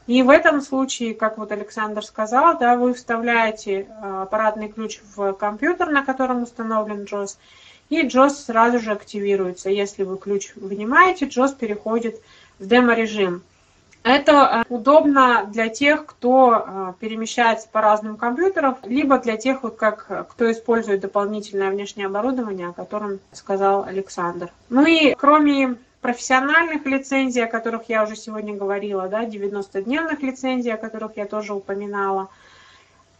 И в этом случае, как вот Александр сказал, да, вы вставляете а, аппаратный ключ в компьютер, на котором установлен JOS, и JOS сразу же активируется. Если вы ключ вынимаете, JOS переходит в демо-режим. Это а, удобно для тех, кто а, перемещается по разным компьютерам, либо для тех, вот как, кто использует дополнительное внешнее оборудование, о котором сказал Александр. Ну и кроме профессиональных лицензий, о которых я уже сегодня говорила, да, 90-дневных лицензий, о которых я тоже упоминала,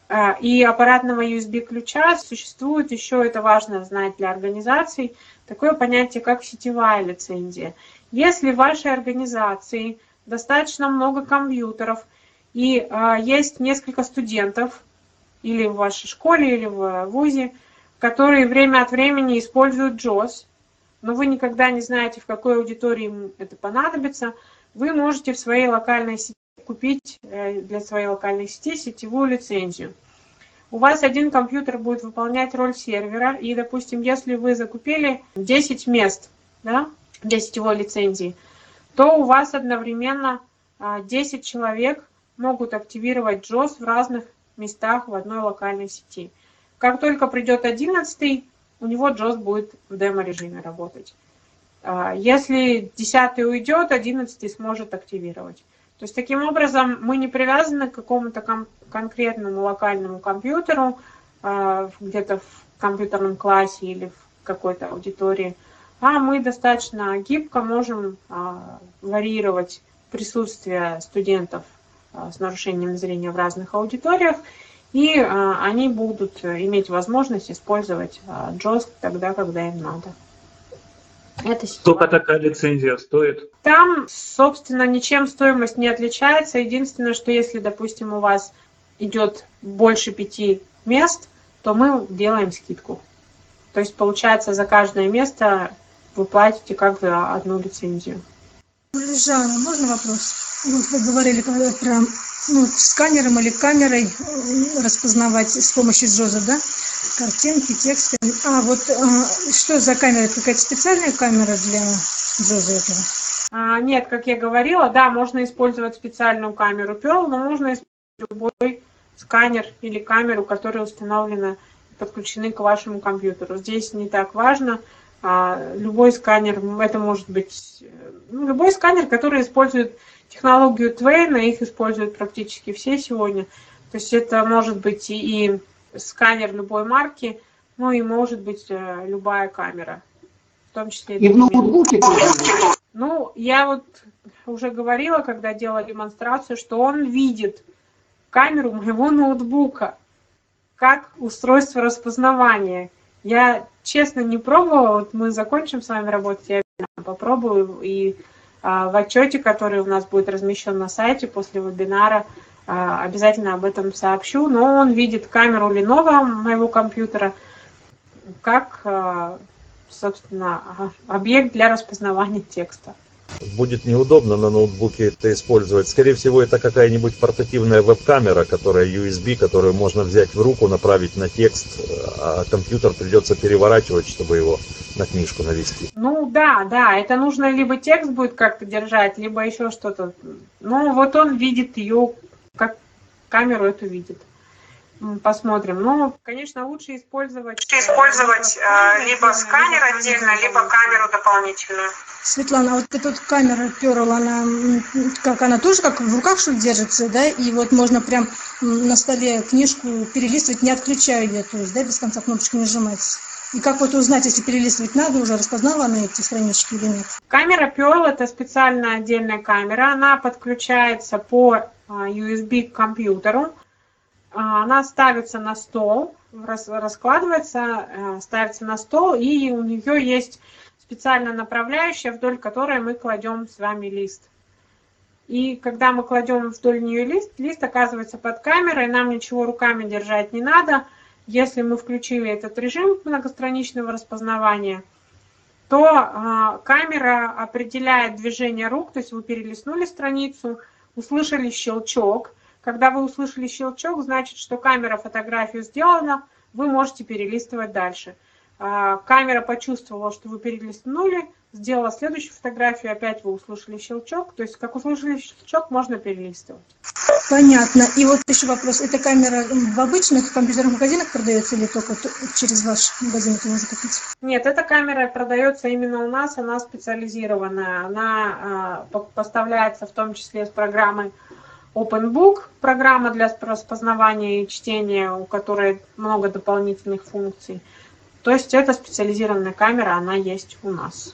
э, и аппаратного USB-ключа существует еще, это важно знать для организаций, такое понятие, как сетевая лицензия. Если в вашей организации достаточно много компьютеров. И э, есть несколько студентов, или в вашей школе, или в ВУЗе, которые время от времени используют JOS, но вы никогда не знаете, в какой аудитории им это понадобится, вы можете в своей локальной сети купить э, для своей локальной сети сетевую лицензию. У вас один компьютер будет выполнять роль сервера, и, допустим, если вы закупили 10 мест да, для сетевой лицензии, то у вас одновременно 10 а, человек могут активировать JOS в разных местах в одной локальной сети. Как только придет 11 у него JOS будет в демо-режиме работать. А, если 10 уйдет, 11 сможет активировать. То есть таким образом мы не привязаны к какому-то кон- конкретному локальному компьютеру, а, где-то в компьютерном классе или в какой-то аудитории, а мы достаточно гибко можем а, варьировать присутствие студентов с нарушением зрения в разных аудиториях и а, они будут иметь возможность использовать а, JOS тогда, когда им надо. Это Сколько такая лицензия стоит? Там, собственно, ничем стоимость не отличается. Единственное, что если, допустим, у вас идет больше пяти мест, то мы делаем скидку. То есть, получается, за каждое место вы платите как за одну лицензию. Жанна, можно вопрос? Вот вы говорили про ну, сканером или камерой распознавать с помощью ЖОЗа, да? Картинки, тексты. А, вот а, что за камера? Какая-то специальная камера для ЖОЗа этого? А, нет, как я говорила, да, можно использовать специальную камеру Pearl, но можно использовать любой сканер или камеру, которые установлены, подключены к вашему компьютеру. Здесь не так важно. А, любой сканер, это может быть ну, любой сканер, который использует технологию Твейна, их используют практически все сегодня. То есть это может быть и, и сканер любой марки, ну и может быть э, любая камера. В том числе и в ноутбуке Ну, я вот уже говорила, когда делала демонстрацию, что он видит камеру моего ноутбука как устройство распознавания. Я честно не пробовала, вот мы закончим с вами работать, я попробую. И а, в отчете, который у нас будет размещен на сайте после вебинара, а, обязательно об этом сообщу. Но он видит камеру Lenovo моего компьютера как, а, собственно, объект для распознавания текста будет неудобно на ноутбуке это использовать. Скорее всего, это какая-нибудь портативная веб-камера, которая USB, которую можно взять в руку, направить на текст, а компьютер придется переворачивать, чтобы его на книжку навести. Ну да, да, это нужно либо текст будет как-то держать, либо еще что-то. Ну вот он видит ее, как камеру эту видит посмотрим. Ну, конечно, лучше использовать, лучше использовать э, либо сканер отдельно, либо камеру дополнительную. Светлана, а вот эта вот камера Pearl, она как она тоже как в руках что держится, да? И вот можно прям на столе книжку перелистывать, не отключая ее, то есть, да, без конца кнопочки нажимать. И как вот узнать, если перелистывать надо, уже распознала она эти странички или нет? Камера Pearl это специальная отдельная камера, она подключается по USB к компьютеру она ставится на стол, раскладывается, э, ставится на стол, и у нее есть специальная направляющая, вдоль которой мы кладем с вами лист. И когда мы кладем вдоль нее лист, лист оказывается под камерой, нам ничего руками держать не надо. Если мы включили этот режим многостраничного распознавания, то э, камера определяет движение рук, то есть вы перелистнули страницу, услышали щелчок, Когда вы услышали щелчок, значит, что камера фотографию сделана, вы можете перелистывать дальше. А, камера почувствовала, что вы перелистнули, сделала следующую фотографию, опять вы услышали щелчок. То есть, как услышали щелчок, можно перелистывать. Понятно. И вот еще вопрос. Эта камера в обычных компьютерных магазинах продается или только через ваш магазин это можно купить? Нет, эта камера продается именно у нас, она специализированная. Она э, поставляется в том числе с программой OpenBook, программа для распознавания и чтения, у которой много дополнительных функций. То есть это специализированная камера, она есть у нас.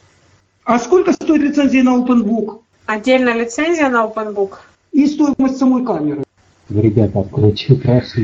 А сколько стоит лицензия на OpenBook? Отдельная лицензия на OpenBook. И стоимость самой камеры. Ребята, откройте трассу.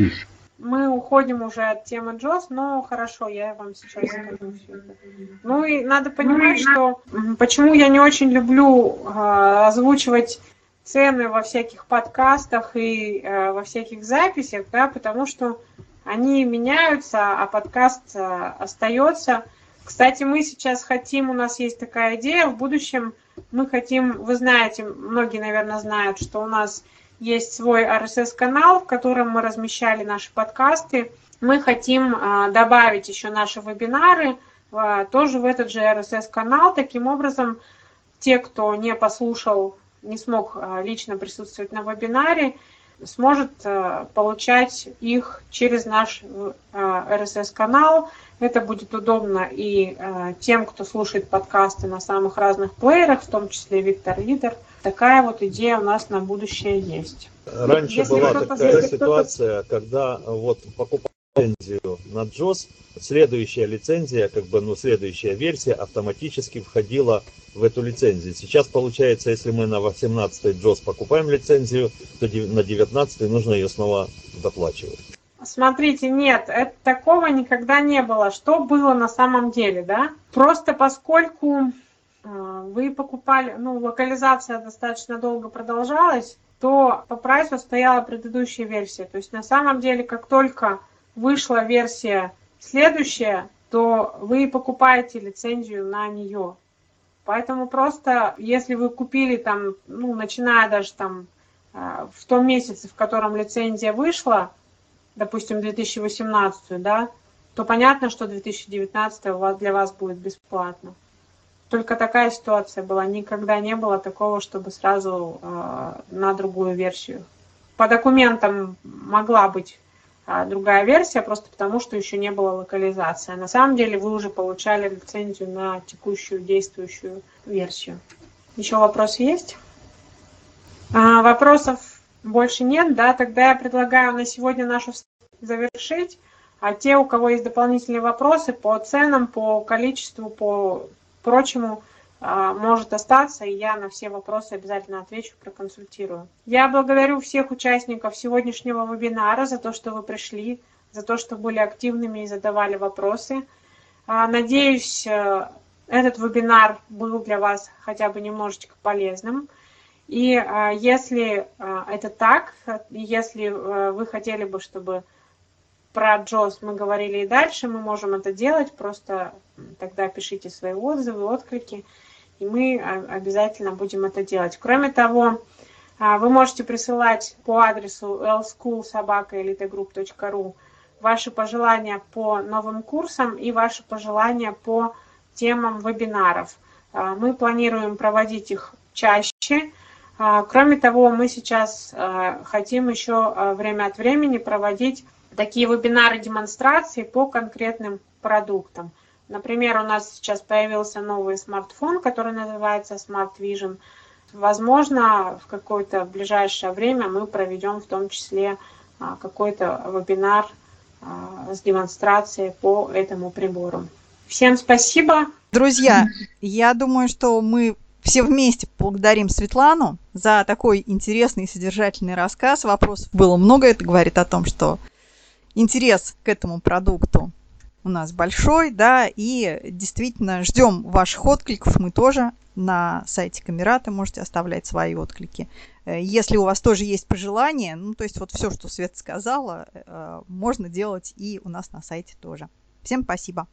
Мы уходим уже от темы JOS, но хорошо, я вам сейчас скажу все это. Ну и надо понимать, что почему я не очень люблю э, озвучивать цены во всяких подкастах и э, во всяких записях, да, потому что они меняются, а подкаст э, остается. Кстати, мы сейчас хотим, у нас есть такая идея, в будущем мы хотим, вы знаете, многие, наверное, знают, что у нас есть свой RSS-канал, в котором мы размещали наши подкасты. Мы хотим э, добавить еще наши вебинары э, тоже в этот же RSS-канал. Таким образом, те, кто не послушал не смог а, лично присутствовать на вебинаре, сможет а, получать их через наш RSS-канал. А, Это будет удобно и тем, кто слушает подкасты на самых разных плеерах, в том числе Виктор Лидер. Такая вот идея у нас на будущее есть. Раньше Если была такая ситуация, когда вот покупал лицензию на JOS, следующая лицензия, как бы, ну, следующая версия автоматически входила в эту лицензию. Сейчас получается, если мы на 18 JOS покупаем лицензию, то на 19 нужно ее снова доплачивать. Смотрите, нет, это, такого никогда не было. Что было на самом деле, да? Просто поскольку э, вы покупали, ну, локализация достаточно долго продолжалась, то по прайсу стояла предыдущая версия. То есть на самом деле, как только вышла версия следующая, то вы покупаете лицензию на нее. Поэтому просто, если вы купили там, ну, начиная даже там э, в том месяце, в котором лицензия вышла, допустим, 2018, да, то понятно, что 2019 у вас, для вас будет бесплатно. Только такая ситуация была. Никогда не было такого, чтобы сразу э, на другую версию. По документам могла быть а другая версия, просто потому что еще не было локализации. А на самом деле вы уже получали лицензию на текущую действующую версию. Еще вопросы есть? А, вопросов больше нет, да, тогда я предлагаю на сегодня нашу завершить. А те, у кого есть дополнительные вопросы по ценам, по количеству, по прочему, а, может остаться, и я на все вопросы обязательно отвечу, проконсультирую. Я благодарю всех участников сегодняшнего вебинара за то, что вы пришли, за то, что были активными и задавали вопросы. А, надеюсь, э, этот вебинар был для вас хотя бы немножечко полезным. И а, если это так, если э, вы хотели бы, чтобы про Джоз мы говорили и дальше, мы можем это делать, просто тогда пишите свои отзывы, отклики и мы обязательно будем это делать. Кроме того, а, вы можете присылать по адресу lschoolsobaka.elitegroup.ru ваши пожелания по новым курсам и ваши пожелания по темам вебинаров. А, мы планируем проводить их чаще. А, кроме того, мы сейчас хотим еще время от времени проводить такие вебинары демонстрации по конкретным продуктам. Например, у нас сейчас появился новый смартфон, который называется Smart Vision. Возможно, в какое-то ближайшее время мы проведем в том числе а, какой-то вебинар а, с демонстрацией по этому прибору. Всем спасибо. Друзья, я думаю, что мы все вместе благодарим Светлану за такой интересный и содержательный рассказ. Вопросов было много. Это говорит о том, что интерес к этому продукту у нас большой, да, и действительно ждем ваших откликов, мы тоже на сайте Камерата можете оставлять свои отклики. Э, если у вас тоже есть пожелания, ну, то есть вот все, что Свет сказала, э, можно делать и у нас на сайте тоже. Всем спасибо.